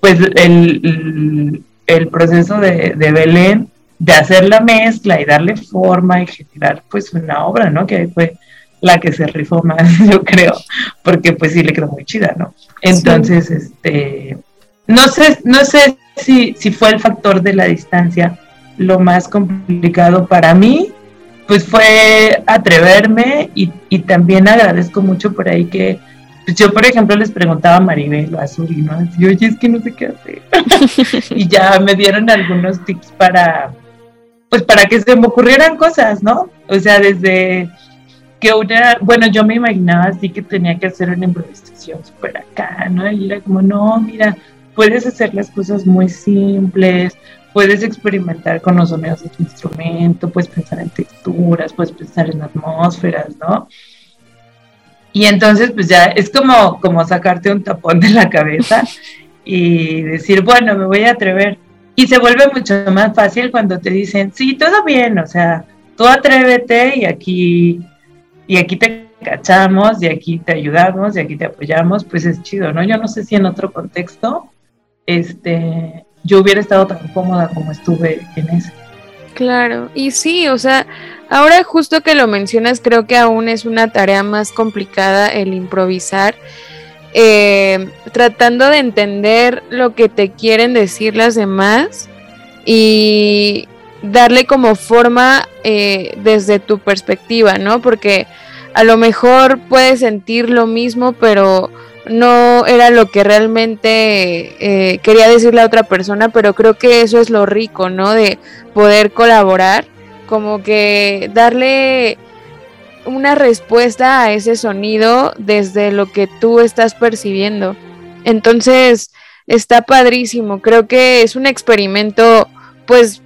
pues el, el proceso de, de, Belén, de hacer la mezcla y darle forma y generar pues una obra, ¿no? Que fue la que se rifó más, *laughs* yo creo, porque pues sí le quedó muy chida, ¿no? Entonces, este, no sé, no sé si, si fue el factor de la distancia lo más complicado para mí, pues fue atreverme y, y también agradezco mucho por ahí que pues yo, por ejemplo, les preguntaba a Maribel o a Suri, ¿no? Así, oye, es que no sé qué hacer. *laughs* y ya me dieron algunos tips para, pues para que se me ocurrieran cosas, ¿no? O sea, desde que una, bueno, yo me imaginaba así que tenía que hacer una improvisación súper acá, ¿no? Y era como, no, mira, puedes hacer las cosas muy simples, puedes experimentar con los sonidos de tu instrumento, puedes pensar en texturas, puedes pensar en atmósferas, ¿no? Y entonces, pues ya es como, como sacarte un tapón de la cabeza y decir, bueno, me voy a atrever. Y se vuelve mucho más fácil cuando te dicen, sí, todo bien, o sea, tú atrévete y aquí, y aquí te cachamos y aquí te ayudamos y aquí te apoyamos, pues es chido, ¿no? Yo no sé si en otro contexto, este, yo hubiera estado tan cómoda como estuve en ese. Claro, y sí, o sea, ahora justo que lo mencionas, creo que aún es una tarea más complicada el improvisar, eh, tratando de entender lo que te quieren decir las demás y darle como forma eh, desde tu perspectiva, ¿no? Porque a lo mejor puedes sentir lo mismo, pero no era lo que realmente eh, quería decir la otra persona, pero creo que eso es lo rico, ¿no? De poder colaborar, como que darle una respuesta a ese sonido desde lo que tú estás percibiendo. Entonces, está padrísimo, creo que es un experimento, pues,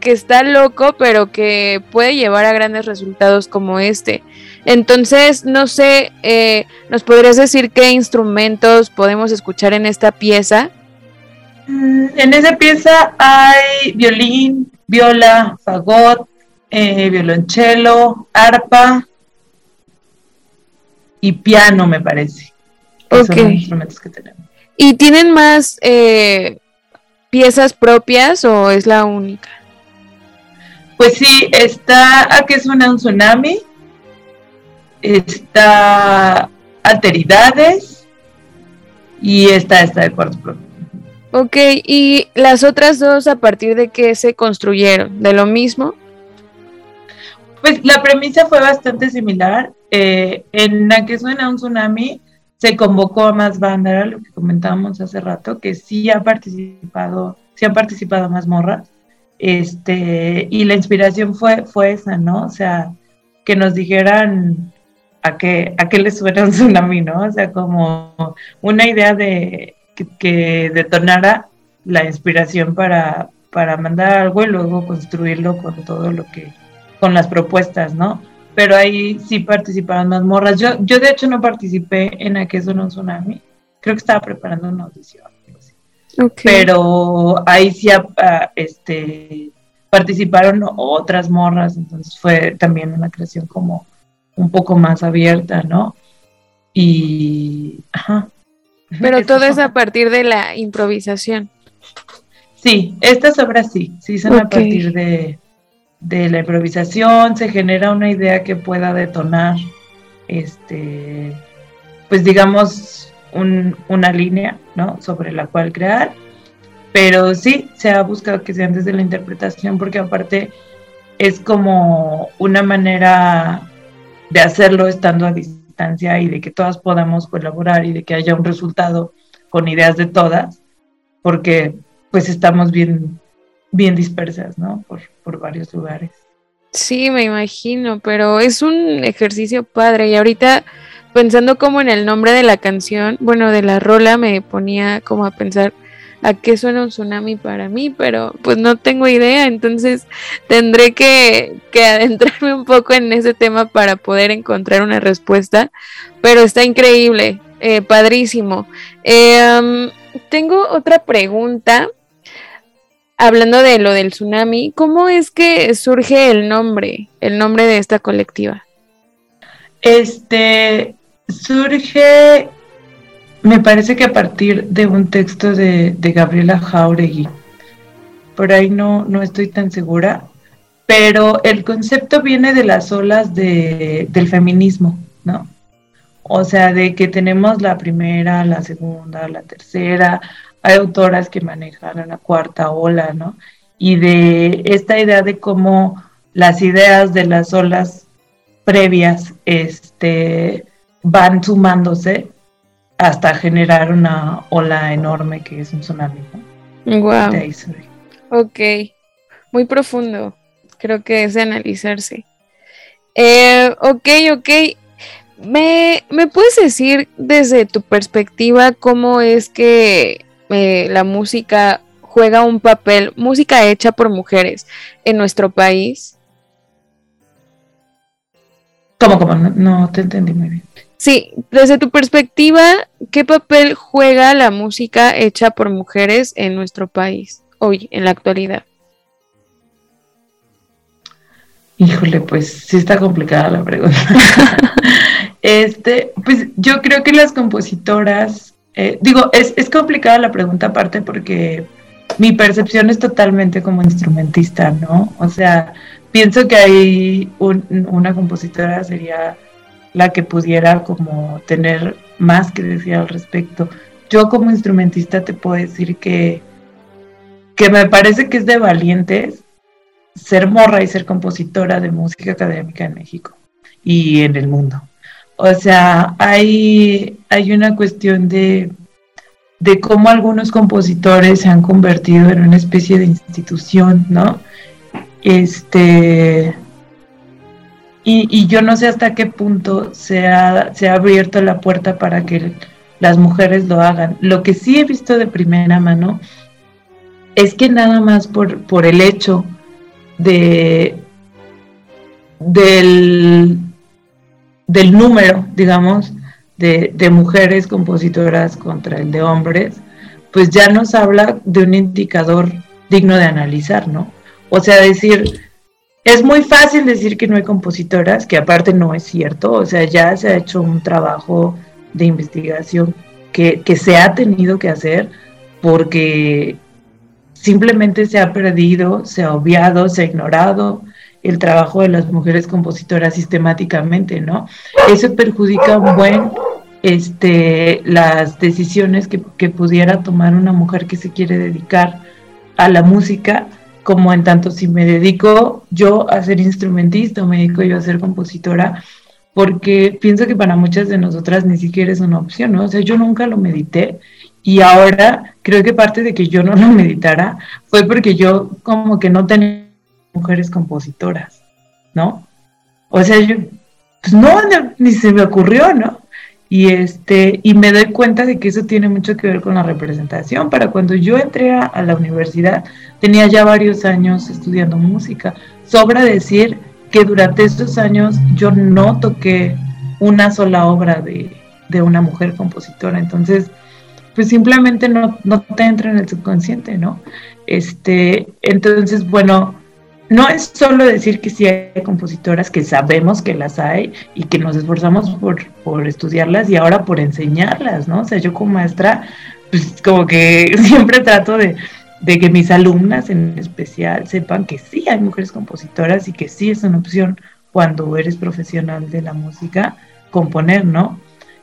que está loco, pero que puede llevar a grandes resultados como este. Entonces, no sé, eh, ¿nos podrías decir qué instrumentos podemos escuchar en esta pieza? Mm, en esa pieza hay violín, viola, fagot, eh, violonchelo, arpa y piano, me parece. Esos son los instrumentos que tenemos. ¿Y tienen más eh, piezas propias o es la única? Pues sí, está ¿a qué suena un tsunami? está Alteridades y está esta de cuarto propio. Ok, ¿y las otras dos a partir de qué se construyeron? ¿De lo mismo? Pues la premisa fue bastante similar. Eh, en la que suena un tsunami se convocó a más bandas, lo que comentábamos hace rato, que sí ha participado, sí han participado más morras. Este, y la inspiración fue, fue esa, ¿no? O sea, que nos dijeran a qué, a qué le suena un tsunami, ¿no? O sea, como una idea de que, detonara la inspiración para, para mandar algo y luego construirlo con todo lo que, con las propuestas, ¿no? Pero ahí sí participaron más morras. Yo, yo de hecho no participé en a suena un tsunami. Creo que estaba preparando una audición. Okay. Pero ahí sí este, participaron otras morras, entonces fue también una creación como un poco más abierta, ¿no? Y, ajá. Pero todo es a partir de la improvisación. Sí, estas obras sí, sí son a partir de, de la improvisación, se genera una idea que pueda detonar, este, pues digamos, una línea, ¿no? Sobre la cual crear. Pero sí, se ha buscado que sean desde la interpretación, porque aparte es como una manera de hacerlo estando a distancia y de que todas podamos colaborar y de que haya un resultado con ideas de todas, porque pues estamos bien, bien dispersas, ¿no? Por, por varios lugares. Sí, me imagino, pero es un ejercicio padre y ahorita pensando como en el nombre de la canción, bueno, de la rola, me ponía como a pensar a qué suena un tsunami para mí, pero pues no tengo idea, entonces tendré que, adentrarme un poco en ese tema para poder encontrar una respuesta, pero está increíble, eh, padrísimo. Eh, tengo otra pregunta. Hablando de lo del tsunami, ¿cómo es que surge el nombre, el nombre de esta colectiva? Este, Surge, me parece que a partir de un texto de, Gabriela Jauregui. Por ahí no, no estoy tan segura, pero el concepto viene de las olas del feminismo, ¿no? O sea, de que tenemos la primera, la segunda, la tercera, hay autoras que manejan la cuarta ola, ¿no? Y de esta idea de cómo las ideas de las olas previas, este, van sumándose hasta generar una ola enorme que es un tsunami. Wow. Ok, muy profundo. Creo que es de analizarse. Eh, ok, ok. ¿Me, puedes decir desde tu perspectiva cómo es que eh, la música juega un papel, música hecha por mujeres en nuestro país? ¿Cómo, cómo? no te entendí muy bien. Sí, desde tu perspectiva, ¿qué papel juega la música hecha por mujeres en nuestro país hoy, en la actualidad? Híjole, pues sí está complicada la pregunta. *laughs* este, pues yo creo que las compositoras, eh, digo, es, es complicada la pregunta aparte porque mi percepción es totalmente como instrumentista, ¿no? O sea, pienso que hay una compositora sería la que pudiera como tener más que decir al respecto. Yo como instrumentista te puedo decir que, que me parece que es de valientes ser morra y ser compositora de música académica en México y en el mundo. O sea, hay, hay una cuestión de, de cómo algunos compositores se han convertido en una especie de institución, ¿no? Este, y, yo no sé hasta qué punto se ha, se ha abierto la puerta para que las mujeres lo hagan. Lo que sí he visto de primera mano es que nada más por, por el hecho de del, del número, digamos, de, mujeres compositoras contra el de hombres, pues ya nos habla de un indicador digno de analizar, ¿no? O sea, decir, es muy fácil decir que no hay compositoras, que aparte no es cierto, o sea, ya se ha hecho un trabajo de investigación que, se ha tenido que hacer porque simplemente se ha perdido, se ha obviado, se ha ignorado el trabajo de las mujeres compositoras sistemáticamente, ¿no? Eso perjudica un buen este, las decisiones que, que pudiera tomar una mujer que se quiere dedicar a la música como en tanto si me dedico yo a ser instrumentista o me dedico yo a ser compositora, porque pienso que para muchas de nosotras ni siquiera es una opción, ¿no? O sea, yo nunca lo medité y ahora creo que parte de que yo no lo meditara fue porque yo como que no tenía mujeres compositoras, ¿no? O sea, yo, pues no, ni se me ocurrió, ¿no? Y, este, y me doy cuenta de que eso tiene mucho que ver con la representación. Para cuando yo entré a, la universidad, tenía ya varios años estudiando música. Sobra decir que durante estos años yo no toqué una sola obra de, de una mujer compositora. Entonces, pues simplemente no, no te entra en el subconsciente, ¿no? Este, entonces, bueno, no es solo decir que sí hay compositoras, que sabemos que las hay y que nos esforzamos por, por estudiarlas y ahora por enseñarlas, ¿no? O sea, yo como maestra, pues como que *laughs* siempre trato de, de que mis alumnas en especial sepan que sí hay mujeres compositoras y que sí es una opción cuando eres profesional de la música componer, ¿no?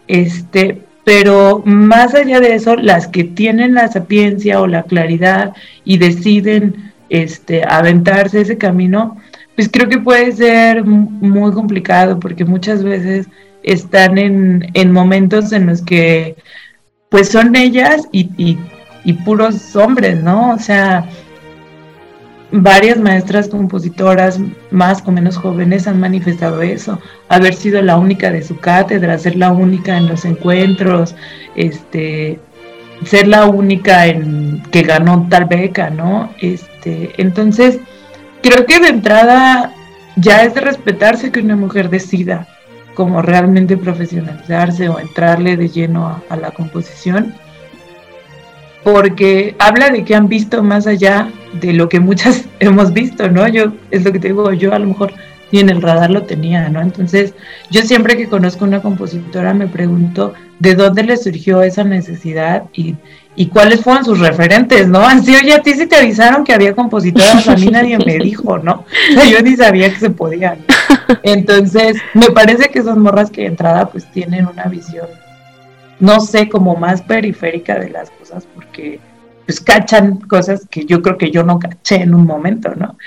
Este, pero más allá de eso, las que tienen la sapiencia o la claridad y deciden este, aventarse ese camino, pues creo que puede ser muy complicado porque muchas veces están en, en momentos en los que pues son ellas y, y, y puros hombres, ¿no? O sea, varias maestras compositoras más o menos jóvenes han manifestado eso, haber sido la única de su cátedra, ser la única en los encuentros, este, ser la única en que ganó tal beca, ¿no? Este, entonces, creo que de entrada ya es de respetarse que una mujer decida como realmente profesionalizarse o entrarle de lleno a la composición porque habla de que han visto más allá de lo que muchas *laughs* hemos visto, ¿no? Yo, es lo que te digo, yo a lo mejor ni en el radar lo tenía, ¿no? Entonces, yo siempre que conozco una compositora me pregunto de dónde le surgió esa necesidad y, y cuáles fueron sus referentes, ¿no? Así, oye, a ti sí te avisaron que había compositoras, a mí nadie me dijo, ¿no? O sea, yo ni sabía que se podían. Entonces, me parece que esas morras que de entrada pues tienen una visión no sé, como más periférica de las cosas, porque pues cachan cosas que yo creo que yo no caché en un momento, ¿no?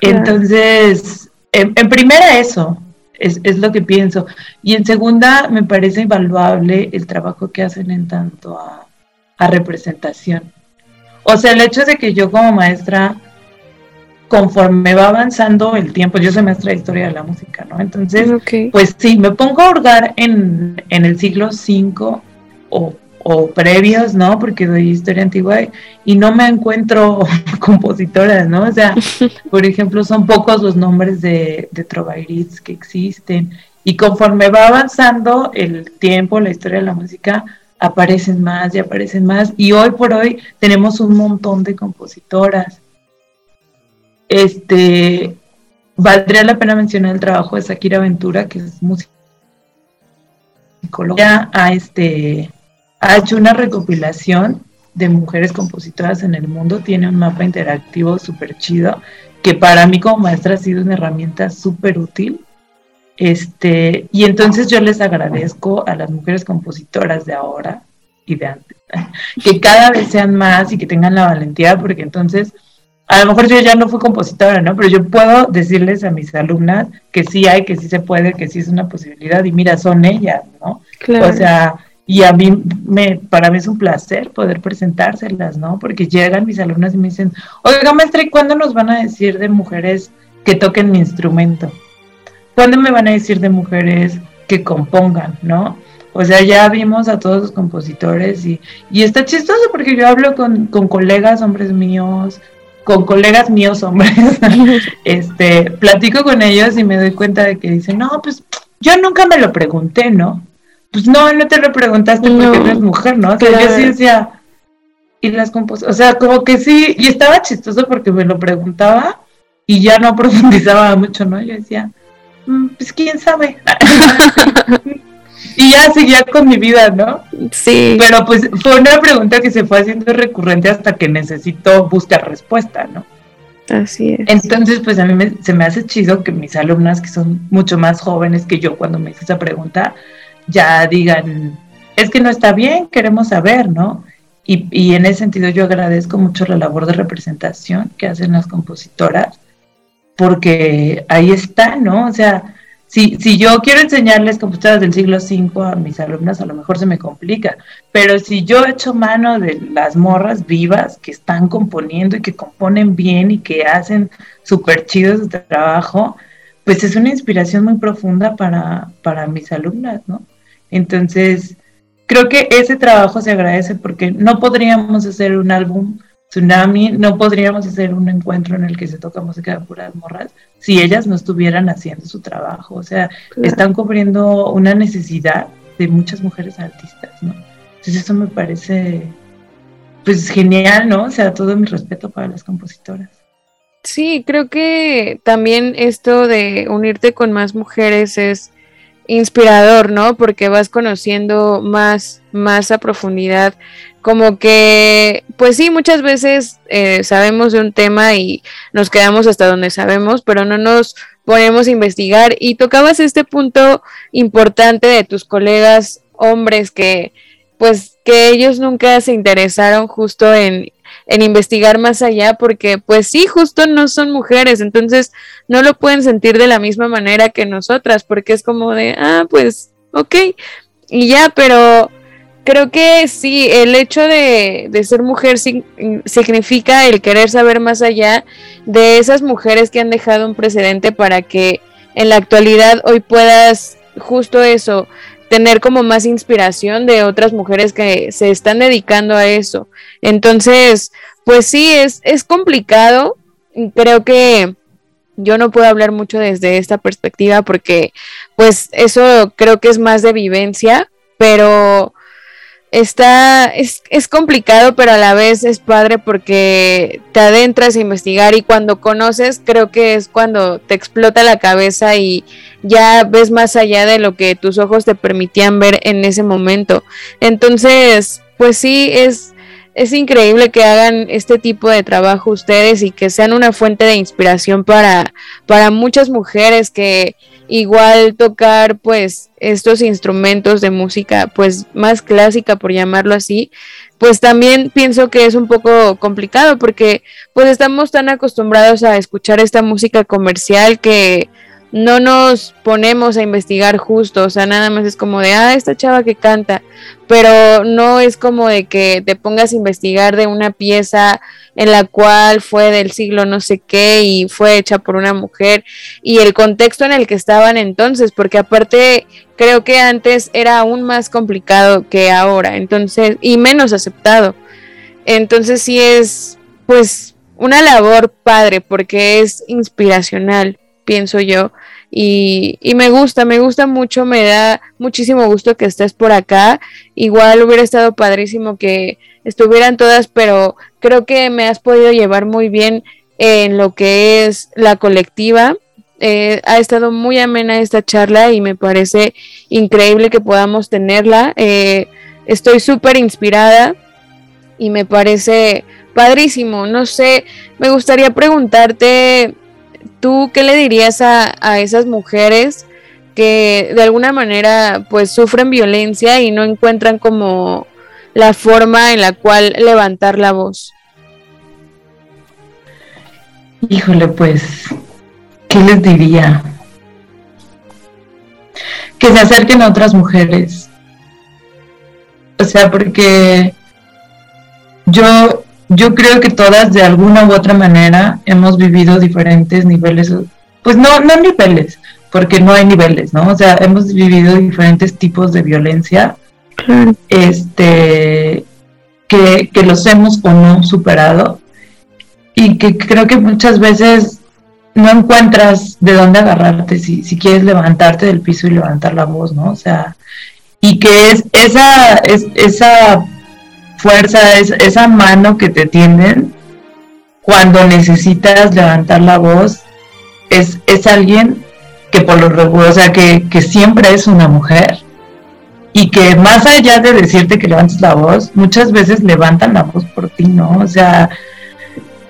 Entonces, en, primera eso, es, es, lo que pienso. Y en segunda, me parece invaluable el trabajo que hacen en tanto a, a representación. O sea, el hecho de que yo como maestra conforme va avanzando el tiempo, yo soy maestra de historia de la música, ¿no? Entonces, pues sí, me pongo a hurgar en, en el siglo V o, previos, ¿no? Porque doy historia antigua y no me encuentro *laughs* compositoras, ¿no? O sea, *laughs* por ejemplo, son pocos los nombres de, de que existen y conforme va avanzando el tiempo, la historia de la música, aparecen más y aparecen más y hoy por hoy tenemos un montón de compositoras. Este, valdría la pena mencionar el trabajo de Shakira Ventura, que es música a este ha hecho una recopilación de mujeres compositoras en el mundo, tiene un mapa interactivo súper chido, que para mí como maestra ha sido una herramienta súper útil. Este, y entonces yo les agradezco a las mujeres compositoras de ahora y de antes, *laughs* que cada vez sean más y que tengan la valentía, porque entonces a lo mejor yo ya no fui compositora, ¿no? Pero yo puedo decirles a mis alumnas que sí hay, que sí se puede, que sí es una posibilidad, y mira, son ellas, ¿no? O sea, y a mí, me, para mí es un placer poder presentárselas, ¿no? Porque llegan mis alumnas y me dicen, oiga, maestra, ¿y cuándo nos van a decir de mujeres que toquen mi instrumento? ¿Cuándo me van a decir de mujeres que compongan, ¿no? O sea, ya vimos a todos los compositores y, y está chistoso porque yo hablo con, con colegas, hombres míos, con colegas míos, hombres, *laughs* este, platico con ellos y me doy cuenta de que dicen, no, pues yo nunca me lo pregunté, ¿no? Pues no, no te lo preguntaste porque eres mujer, ¿no? O sea, yo sí decía, y las composiciones, o sea, como que sí, y estaba chistoso porque me lo preguntaba y ya no *laughs* profundizaba mucho, ¿no? Yo decía, mm, pues quién sabe. *laughs* y ya seguía con mi vida, ¿no? Sí. Pero pues fue una pregunta que se fue haciendo recurrente hasta que necesito buscar respuesta, ¿no? Así es. Entonces, pues a mí se me hace chido que mis alumnas, que son mucho más jóvenes que yo cuando me hice esa pregunta, ya digan, es que no está bien, queremos saber, ¿no? Y, y, en ese sentido yo agradezco mucho la labor de representación que hacen las compositoras, porque ahí está, ¿no? O sea, si, si yo quiero enseñarles compositoras del siglo V a mis alumnas, a lo mejor se me complica, pero si yo echo mano de las morras vivas que están componiendo y que componen bien y que hacen súper chido su trabajo, pues es una inspiración muy profunda para, para mis alumnas, ¿no? Entonces, creo que ese trabajo se agradece porque no podríamos hacer un álbum Tsunami, no podríamos hacer un encuentro en el que se toca música de puras morras si ellas no estuvieran haciendo su trabajo. O sea, están cubriendo una necesidad de muchas mujeres artistas, ¿no? Entonces eso me parece, pues, genial, ¿no? O sea, todo mi respeto para las compositoras. Sí, creo que también esto de unirte con más mujeres es inspirador, ¿no? Porque vas conociendo más, más a profundidad. Como que, pues sí, muchas veces eh, sabemos de un tema y nos quedamos hasta donde sabemos, pero no nos ponemos a investigar. Y tocabas este punto importante de tus colegas hombres que, pues, que ellos nunca se interesaron justo en en investigar más allá porque pues sí, justo no son mujeres, entonces no lo pueden sentir de la misma manera que nosotras porque es como de, ah, pues, ok, y ya, pero creo que sí, el hecho de, de ser mujer significa el querer saber más allá de esas mujeres que han dejado un precedente para que en la actualidad hoy puedas justo eso, tener como más inspiración de otras mujeres que se están dedicando a eso. Entonces, pues sí, es, es complicado. Creo que yo no puedo hablar mucho desde esta perspectiva porque pues eso creo que es más de vivencia, pero está, es, es, complicado, pero a la vez es padre porque te adentras a investigar y cuando conoces creo que es cuando te explota la cabeza y ya ves más allá de lo que tus ojos te permitían ver en ese momento. Entonces, pues sí, es, es increíble que hagan este tipo de trabajo ustedes y que sean una fuente de inspiración para, para muchas mujeres que igual tocar pues estos instrumentos de música pues más clásica por llamarlo así pues también pienso que es un poco complicado porque pues estamos tan acostumbrados a escuchar esta música comercial que no nos ponemos a investigar justo, o sea, nada más es como de, ah, esta chava que canta, pero no es como de que te pongas a investigar de una pieza en la cual fue del siglo no sé qué y fue hecha por una mujer y el contexto en el que estaban entonces, porque aparte creo que antes era aún más complicado que ahora, entonces, y menos aceptado. Entonces sí es, pues, una labor padre porque es inspiracional pienso yo. Y, y, me gusta, me gusta mucho, me da muchísimo gusto que estés por acá. Igual hubiera estado padrísimo que estuvieran todas, pero creo que me has podido llevar muy bien en lo que es la colectiva. Eh, ha estado muy amena esta charla y me parece increíble que podamos tenerla. Eh, estoy súper inspirada y me parece padrísimo. No sé, me gustaría preguntarte ¿Tú qué le dirías a, esas mujeres que de alguna manera pues sufren violencia y no encuentran como la forma en la cual levantar la voz? Híjole, pues, ¿qué les diría? Que se acerquen a otras mujeres. O sea, porque yo yo creo que todas de alguna u otra manera hemos vivido diferentes niveles, pues no, no niveles, porque no hay niveles, ¿no? O sea, hemos vivido diferentes tipos de violencia, este, que, que los hemos o no superado, y que creo que muchas veces no encuentras de dónde agarrarte si, si quieres levantarte del piso y levantar la voz, ¿no? O sea, y que es esa, es, esa fuerza, es, esa mano que te tienden cuando necesitas levantar la voz, es, es alguien que por lo regular, o sea, que, que siempre es una mujer y que más allá de decirte que levantes la voz, muchas veces levantan la voz por ti, ¿no? O sea,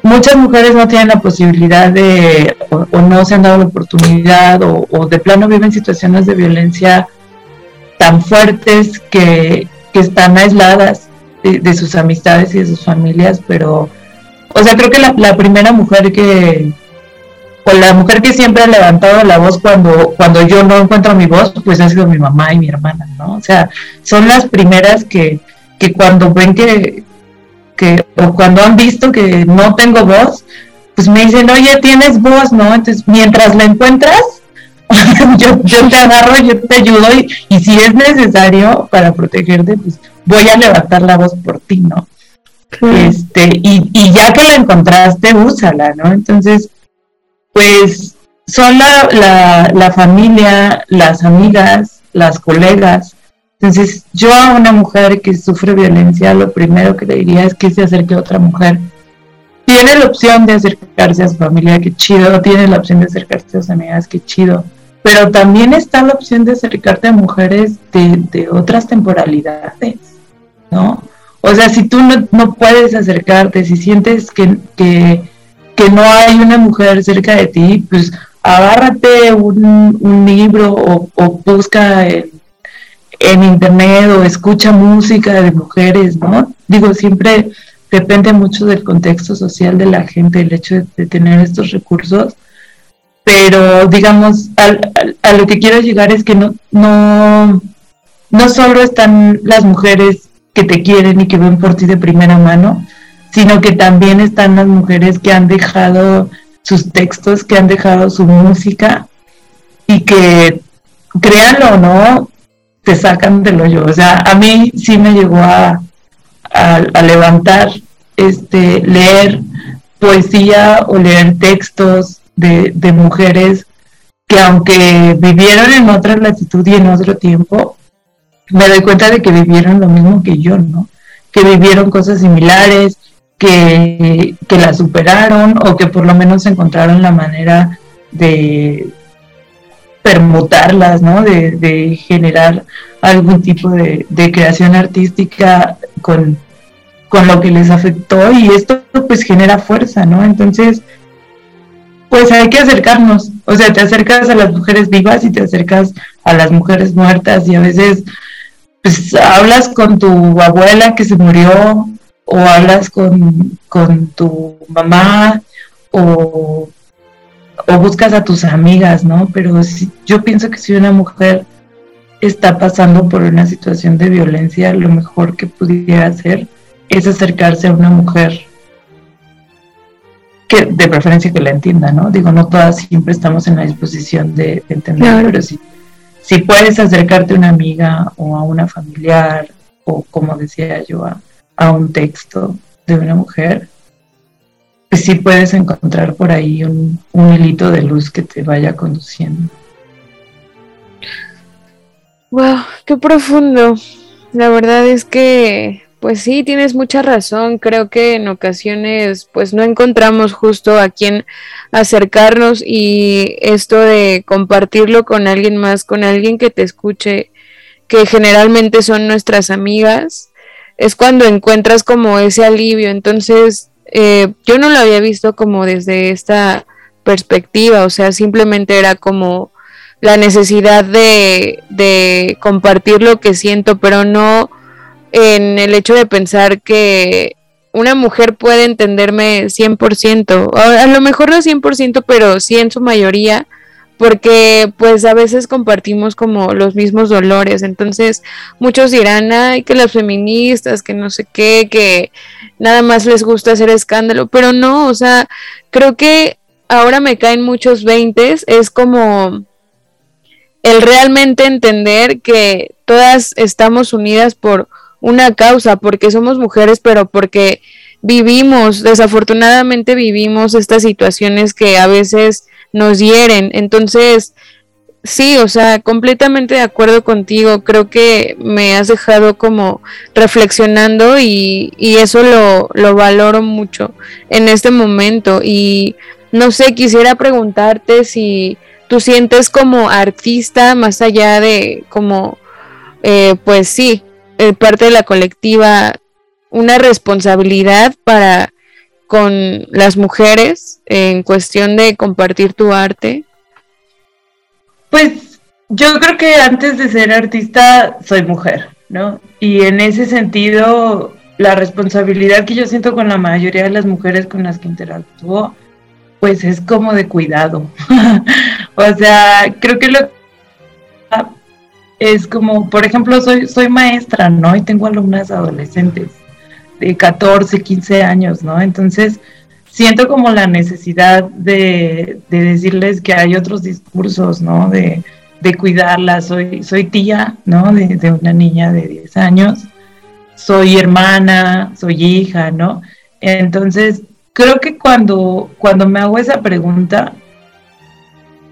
muchas mujeres no tienen la posibilidad de, o, no se han dado la oportunidad, o, o, de plano viven situaciones de violencia tan fuertes que, que están aisladas de, sus amistades y de sus familias, pero, o sea, creo que la, primera mujer que, o la mujer que siempre ha levantado la voz cuando, cuando yo no encuentro mi voz, pues ha sido mi mamá y mi hermana, ¿no? O sea, son las primeras que, que cuando ven que, que, o cuando han visto que no tengo voz, pues me dicen, oye, tienes voz, ¿no? Entonces, mientras la encuentras, *laughs* yo, yo te agarro, yo te ayudo y, y si es necesario para protegerte, pues voy a levantar la voz por ti, ¿no? Este, y, y ya que la encontraste, úsala, ¿no? Entonces, pues son la, la, la familia, las amigas, las colegas. Entonces, yo a una mujer que sufre violencia, lo primero que le diría es que se acerque a otra mujer tiene la opción de acercarse a su familia, qué chido, tiene la opción de acercarse a sus amigas, qué chido, pero también está la opción de acercarte a mujeres de, otras temporalidades, ¿no? O sea, si tú no, puedes acercarte, si sientes que, que, no hay una mujer cerca de ti, pues agárrate un, libro o, busca en, en internet o escucha música de mujeres, ¿no? Digo, siempre depende mucho del contexto social de la gente, el hecho de, tener estos recursos, pero digamos, a lo que quiero llegar es que no, no, no solo están las mujeres que te quieren y que ven por ti de primera mano, sino que también están las mujeres que han dejado sus textos, que han dejado su música y que, créanlo o no, te sacan del hoyo. O sea, a mí sí me llegó a, a, levantar, este, leer poesía o leer textos de, de mujeres que aunque vivieron en otra latitud y en otro tiempo, me doy cuenta de que vivieron lo mismo que yo, ¿no? Que vivieron cosas similares, que, que la superaron o que por lo menos encontraron la manera de permutarlas, ¿no? De, generar algún tipo de, de creación artística con, con lo que les afectó y esto pues genera fuerza, ¿no? Entonces, pues hay que acercarnos, o sea, te acercas a las mujeres vivas y te acercas a las mujeres muertas y a veces pues hablas con tu abuela que se murió o hablas con, con tu mamá o, o, buscas a tus amigas, ¿no? Pero si, yo pienso que si una mujer está pasando por una situación de violencia, lo mejor que pudiera hacer es acercarse a una mujer que de preferencia que la entienda, ¿no? Digo, no todas siempre estamos en la disposición de, entender, pero si, si puedes acercarte a una amiga o a una familiar o como decía yo, a, un texto de una mujer, pues sí puedes encontrar por ahí un, un hilito de luz que te vaya conduciendo. Wow, qué profundo. La verdad es que pues sí, tienes mucha razón. Creo que en ocasiones pues no encontramos justo a quien acercarnos y esto de compartirlo con alguien más, con alguien que te escuche, que generalmente son nuestras amigas, es cuando encuentras como ese alivio. Entonces, eh, yo no lo había visto como desde esta perspectiva, o sea, simplemente era como la necesidad de, de compartir lo que siento, pero no en el hecho de pensar que una mujer puede entenderme 100%, a lo mejor no 100%, pero sí en su mayoría, porque pues a veces compartimos como los mismos dolores, entonces muchos dirán, ay, que las feministas, que no sé qué, que nada más les gusta hacer escándalo, pero no, o sea, creo que ahora me caen muchos veintes, es como el realmente entender que todas estamos unidas por una causa, porque somos mujeres, pero porque vivimos, desafortunadamente vivimos estas situaciones que a veces nos hieren. Entonces, sí, o sea, completamente de acuerdo contigo. Creo que me has dejado como reflexionando y, y eso lo, lo valoro mucho en este momento. Y no sé, quisiera preguntarte si tú sientes como artista, más allá de como, eh, pues sí, parte de la colectiva una responsabilidad para con las mujeres en cuestión de compartir tu arte? Pues yo creo que antes de ser artista soy mujer, ¿no? Y en ese sentido, la responsabilidad que yo siento con la mayoría de las mujeres con las que interactúo, pues es como de cuidado. *laughs* o sea, creo que lo es como, por ejemplo, soy, soy maestra, ¿no? Y tengo alumnas adolescentes de 14, 15 años, ¿no? Entonces, siento como la necesidad de, decirles que hay otros discursos, ¿no? De, de cuidarlas. Soy, soy tía, ¿no? De, de, una niña de 10 años. Soy hermana, soy hija, ¿no? Entonces, creo que cuando, cuando me hago esa pregunta,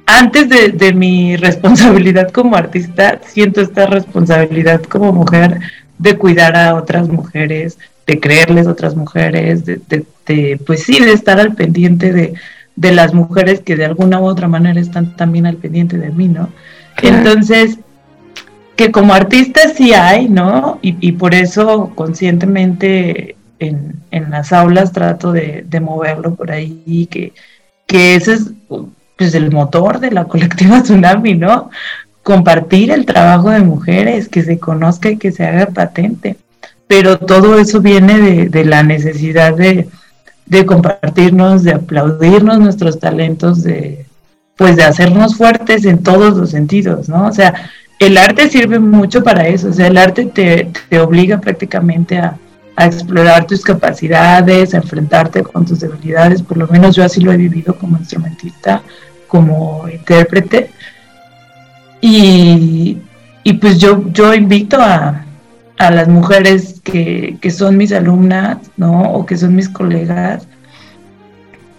antes de, mi responsabilidad como artista, siento esta responsabilidad como mujer de cuidar a otras mujeres, creerles a otras mujeres, de, de, pues sí, de estar al pendiente de, de, las mujeres que de alguna u otra manera están también al pendiente de mí, ¿no? Entonces, que como artista sí hay, ¿no? Y, y por eso conscientemente en, en, las aulas trato de, de moverlo por ahí, que, que ese es pues el motor de la colectiva Tsunami, ¿no? Compartir el trabajo de mujeres, que se conozca y que se haga patente. Pero todo eso viene de, de la necesidad de, de compartirnos, de aplaudirnos nuestros talentos, de pues de hacernos fuertes en todos los sentidos, ¿no? O sea, el arte sirve mucho para eso, o sea, el arte te, te obliga prácticamente a, a, explorar tus capacidades, a enfrentarte con tus debilidades, por lo menos yo así lo he vivido como instrumentista, como intérprete. Y, y pues yo, yo invito a, a las mujeres que, que, son mis alumnas, ¿no? O que son mis colegas,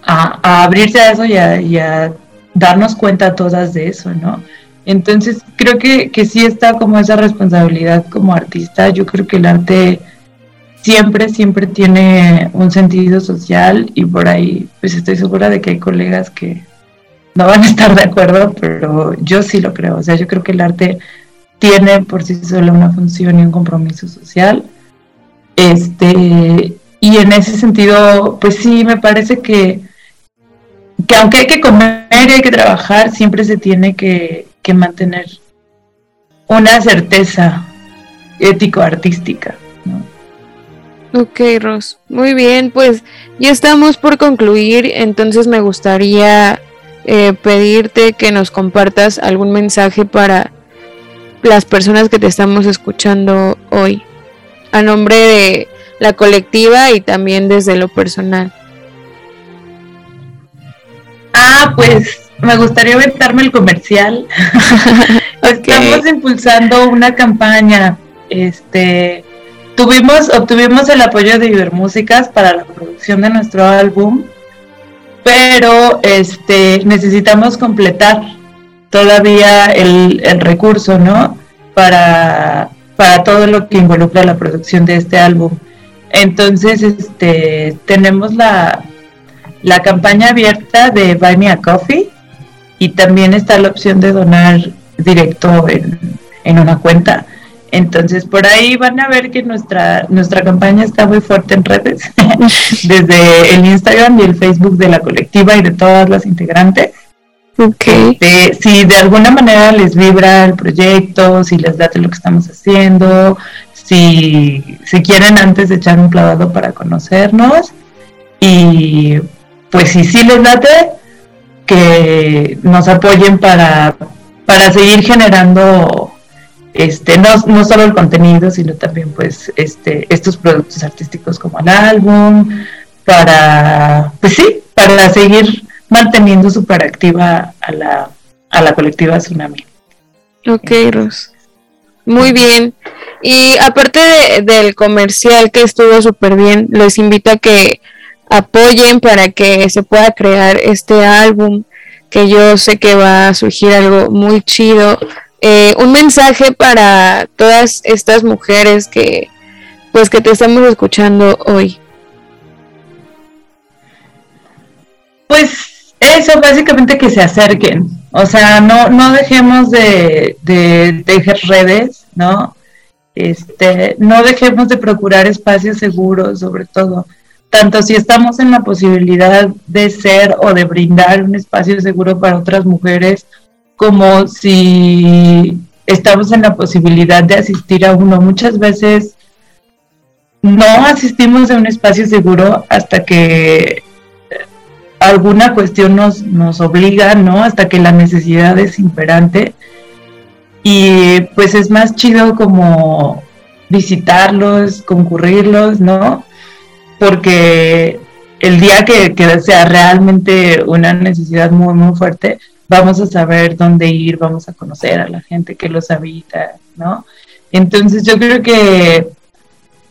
a, a abrirse a eso y a, a darnos cuenta todas de eso, ¿no? Entonces creo que, que sí está como esa responsabilidad como artista. Yo creo que el arte siempre, siempre tiene un sentido social y por ahí pues estoy segura de que hay colegas que no van a estar de acuerdo, pero yo sí lo creo. O sea, yo creo que el arte tiene por sí solo una función y un compromiso social. Este, y en ese sentido, pues sí, me parece que, que aunque hay que comer y hay que trabajar, siempre se tiene que, que mantener una certeza ético-artística. Ok, Ros. Muy bien, pues ya estamos por concluir, entonces me gustaría eh, pedirte que nos compartas algún mensaje para las personas que te estamos escuchando hoy, a nombre de la colectiva y también desde lo personal. Ah, pues me gustaría aventarme el comercial. *laughs* *laughs* Estamos impulsando una campaña. Este tuvimos, obtuvimos el apoyo de Ibermúsicas para la producción de nuestro álbum, pero este necesitamos completar todavía el, el recurso, ¿no? Para, para todo lo que involucra la producción de este álbum. Entonces, este, tenemos la, la campaña abierta de Buy Me a Coffee y también está la opción de donar directo en, en, una cuenta. Entonces por ahí van a ver que nuestra, nuestra campaña está muy fuerte en redes, *laughs* desde el Instagram y el Facebook de la colectiva y de todas las integrantes. Okay. Este, si de alguna manera les vibra el proyecto, si les late lo que estamos haciendo, si, si quieren antes de echar un clavado para conocernos y pues si sí les late, que nos apoyen para, para seguir generando este no, no solo el contenido sino también pues este estos productos artísticos como el álbum para pues sí para seguir manteniendo súper activa a la, a la colectiva Tsunami. Ok, Ros. Muy bien. Y aparte de, del comercial que estuvo súper bien, les invito a que apoyen para que se pueda crear este álbum, que yo sé que va a surgir algo muy chido. Eh, un mensaje para todas estas mujeres que pues que te estamos escuchando hoy. Pues eso, básicamente que se acerquen. O sea, no, no dejemos de, de redes, ¿no? Este, no dejemos de procurar espacios seguros, sobre todo tanto si estamos en la posibilidad de ser o de brindar un espacio seguro para otras mujeres, como si estamos en la posibilidad de asistir a uno. Muchas veces no asistimos a un espacio seguro hasta que alguna cuestión nos, nos obliga, ¿no? Hasta que la necesidad es imperante. Y pues es más chido como visitarlos, concurrirlos, ¿no? porque el día que, que, sea realmente una necesidad muy, muy fuerte, vamos a saber dónde ir, vamos a conocer a la gente que los habita, ¿no? Entonces yo creo que,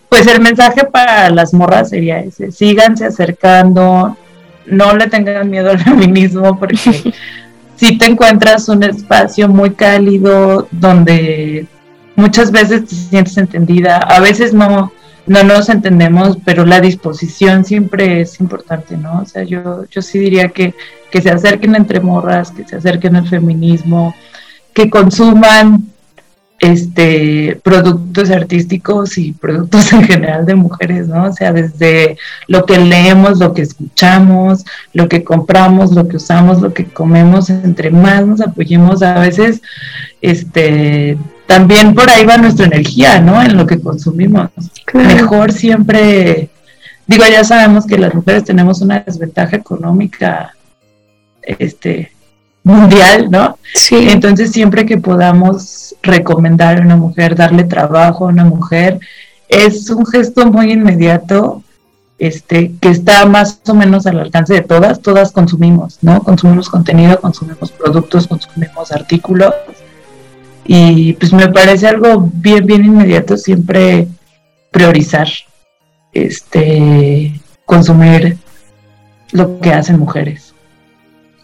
pues el mensaje para las morras sería ese, síganse acercando, no le tengan miedo al *laughs* feminismo, porque *laughs* si te encuentras un espacio muy cálido donde muchas veces te sientes entendida, a veces no no nos entendemos, pero la disposición siempre es importante, ¿no? O sea, yo, yo sí diría que, que se acerquen entre morras, que se acerquen al feminismo, que consuman este productos artísticos y productos *laughs* en general de mujeres, ¿no? O sea, desde lo que leemos, lo que escuchamos, lo que compramos, lo que usamos, lo que comemos, entre más nos apoyemos a veces, este, también por ahí va nuestra energía, ¿no? En lo que consumimos. Mejor siempre, digo, ya sabemos que las mujeres tenemos una desventaja económica, este, mundial, ¿no? Sí. Entonces siempre que podamos recomendar a una mujer, darle trabajo a una mujer, es un gesto muy inmediato, este, que está más o menos al alcance de todas, todas consumimos, ¿no? Consumimos contenido, consumimos productos, consumimos artículos y pues me parece algo bien, bien inmediato siempre priorizar, este, consumir lo que hacen mujeres.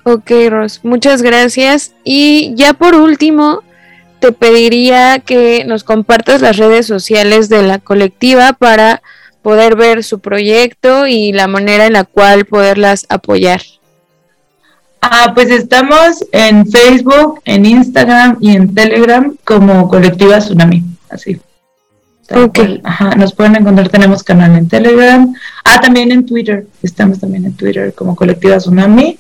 Ok, Ros, muchas gracias. Y ya por último, te pediría que nos compartas las redes sociales de la colectiva para poder ver su proyecto y la manera en la cual poderlas apoyar. Ah, pues estamos en Facebook, en Instagram y en Telegram como Colectiva Tsunami, así. Ok. Ajá, nos pueden encontrar, tenemos canal en Telegram. Ah, también en Twitter, estamos también en Twitter como Colectiva Tsunami.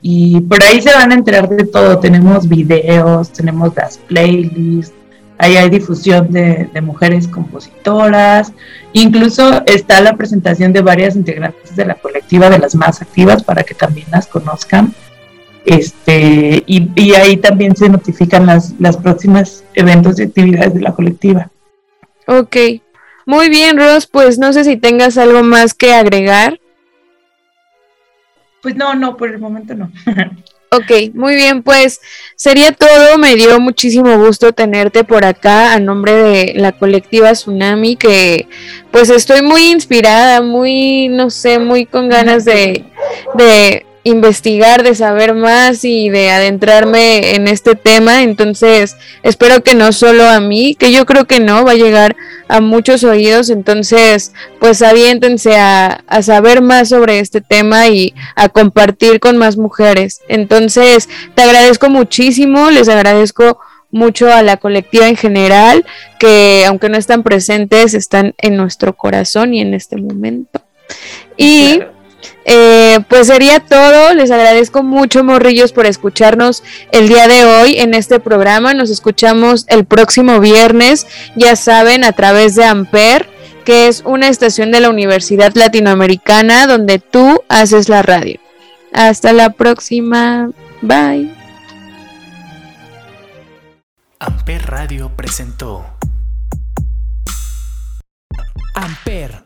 Y por ahí se van a enterar de todo. Tenemos videos, tenemos las playlists, ahí hay difusión de, mujeres compositoras. Incluso está la presentación de varias integrantes de la colectiva, de las más activas, para que también las conozcan. Este, y, ahí también se notifican las, las próximas eventos y actividades de la colectiva. Ok, muy bien, Ros, pues no sé si tengas algo más que agregar. Pues no, no, por el momento no. *laughs* ok, muy bien, pues sería todo. Me dio muchísimo gusto tenerte por acá a nombre de la colectiva Tsunami, que pues estoy muy inspirada, muy, no sé, muy con ganas de, de investigar, de saber más y de adentrarme en este tema. Entonces, espero que no solo a mí, que yo creo que no, va a llegar a muchos oídos. Entonces, pues aviéntense a, a saber más sobre este tema y a compartir con más mujeres. Entonces, te agradezco muchísimo, les agradezco mucho a la colectiva en general, que aunque no están presentes, están en nuestro corazón y en este momento. Y eh, pues sería todo. Les agradezco mucho, morrillos, por escucharnos el día de hoy en este programa. Nos escuchamos el próximo viernes, ya saben, a través de Amper, que es una estación de la Universidad Latinoamericana donde tú haces la radio. Hasta la próxima. Bye. Amper Radio presentó Amper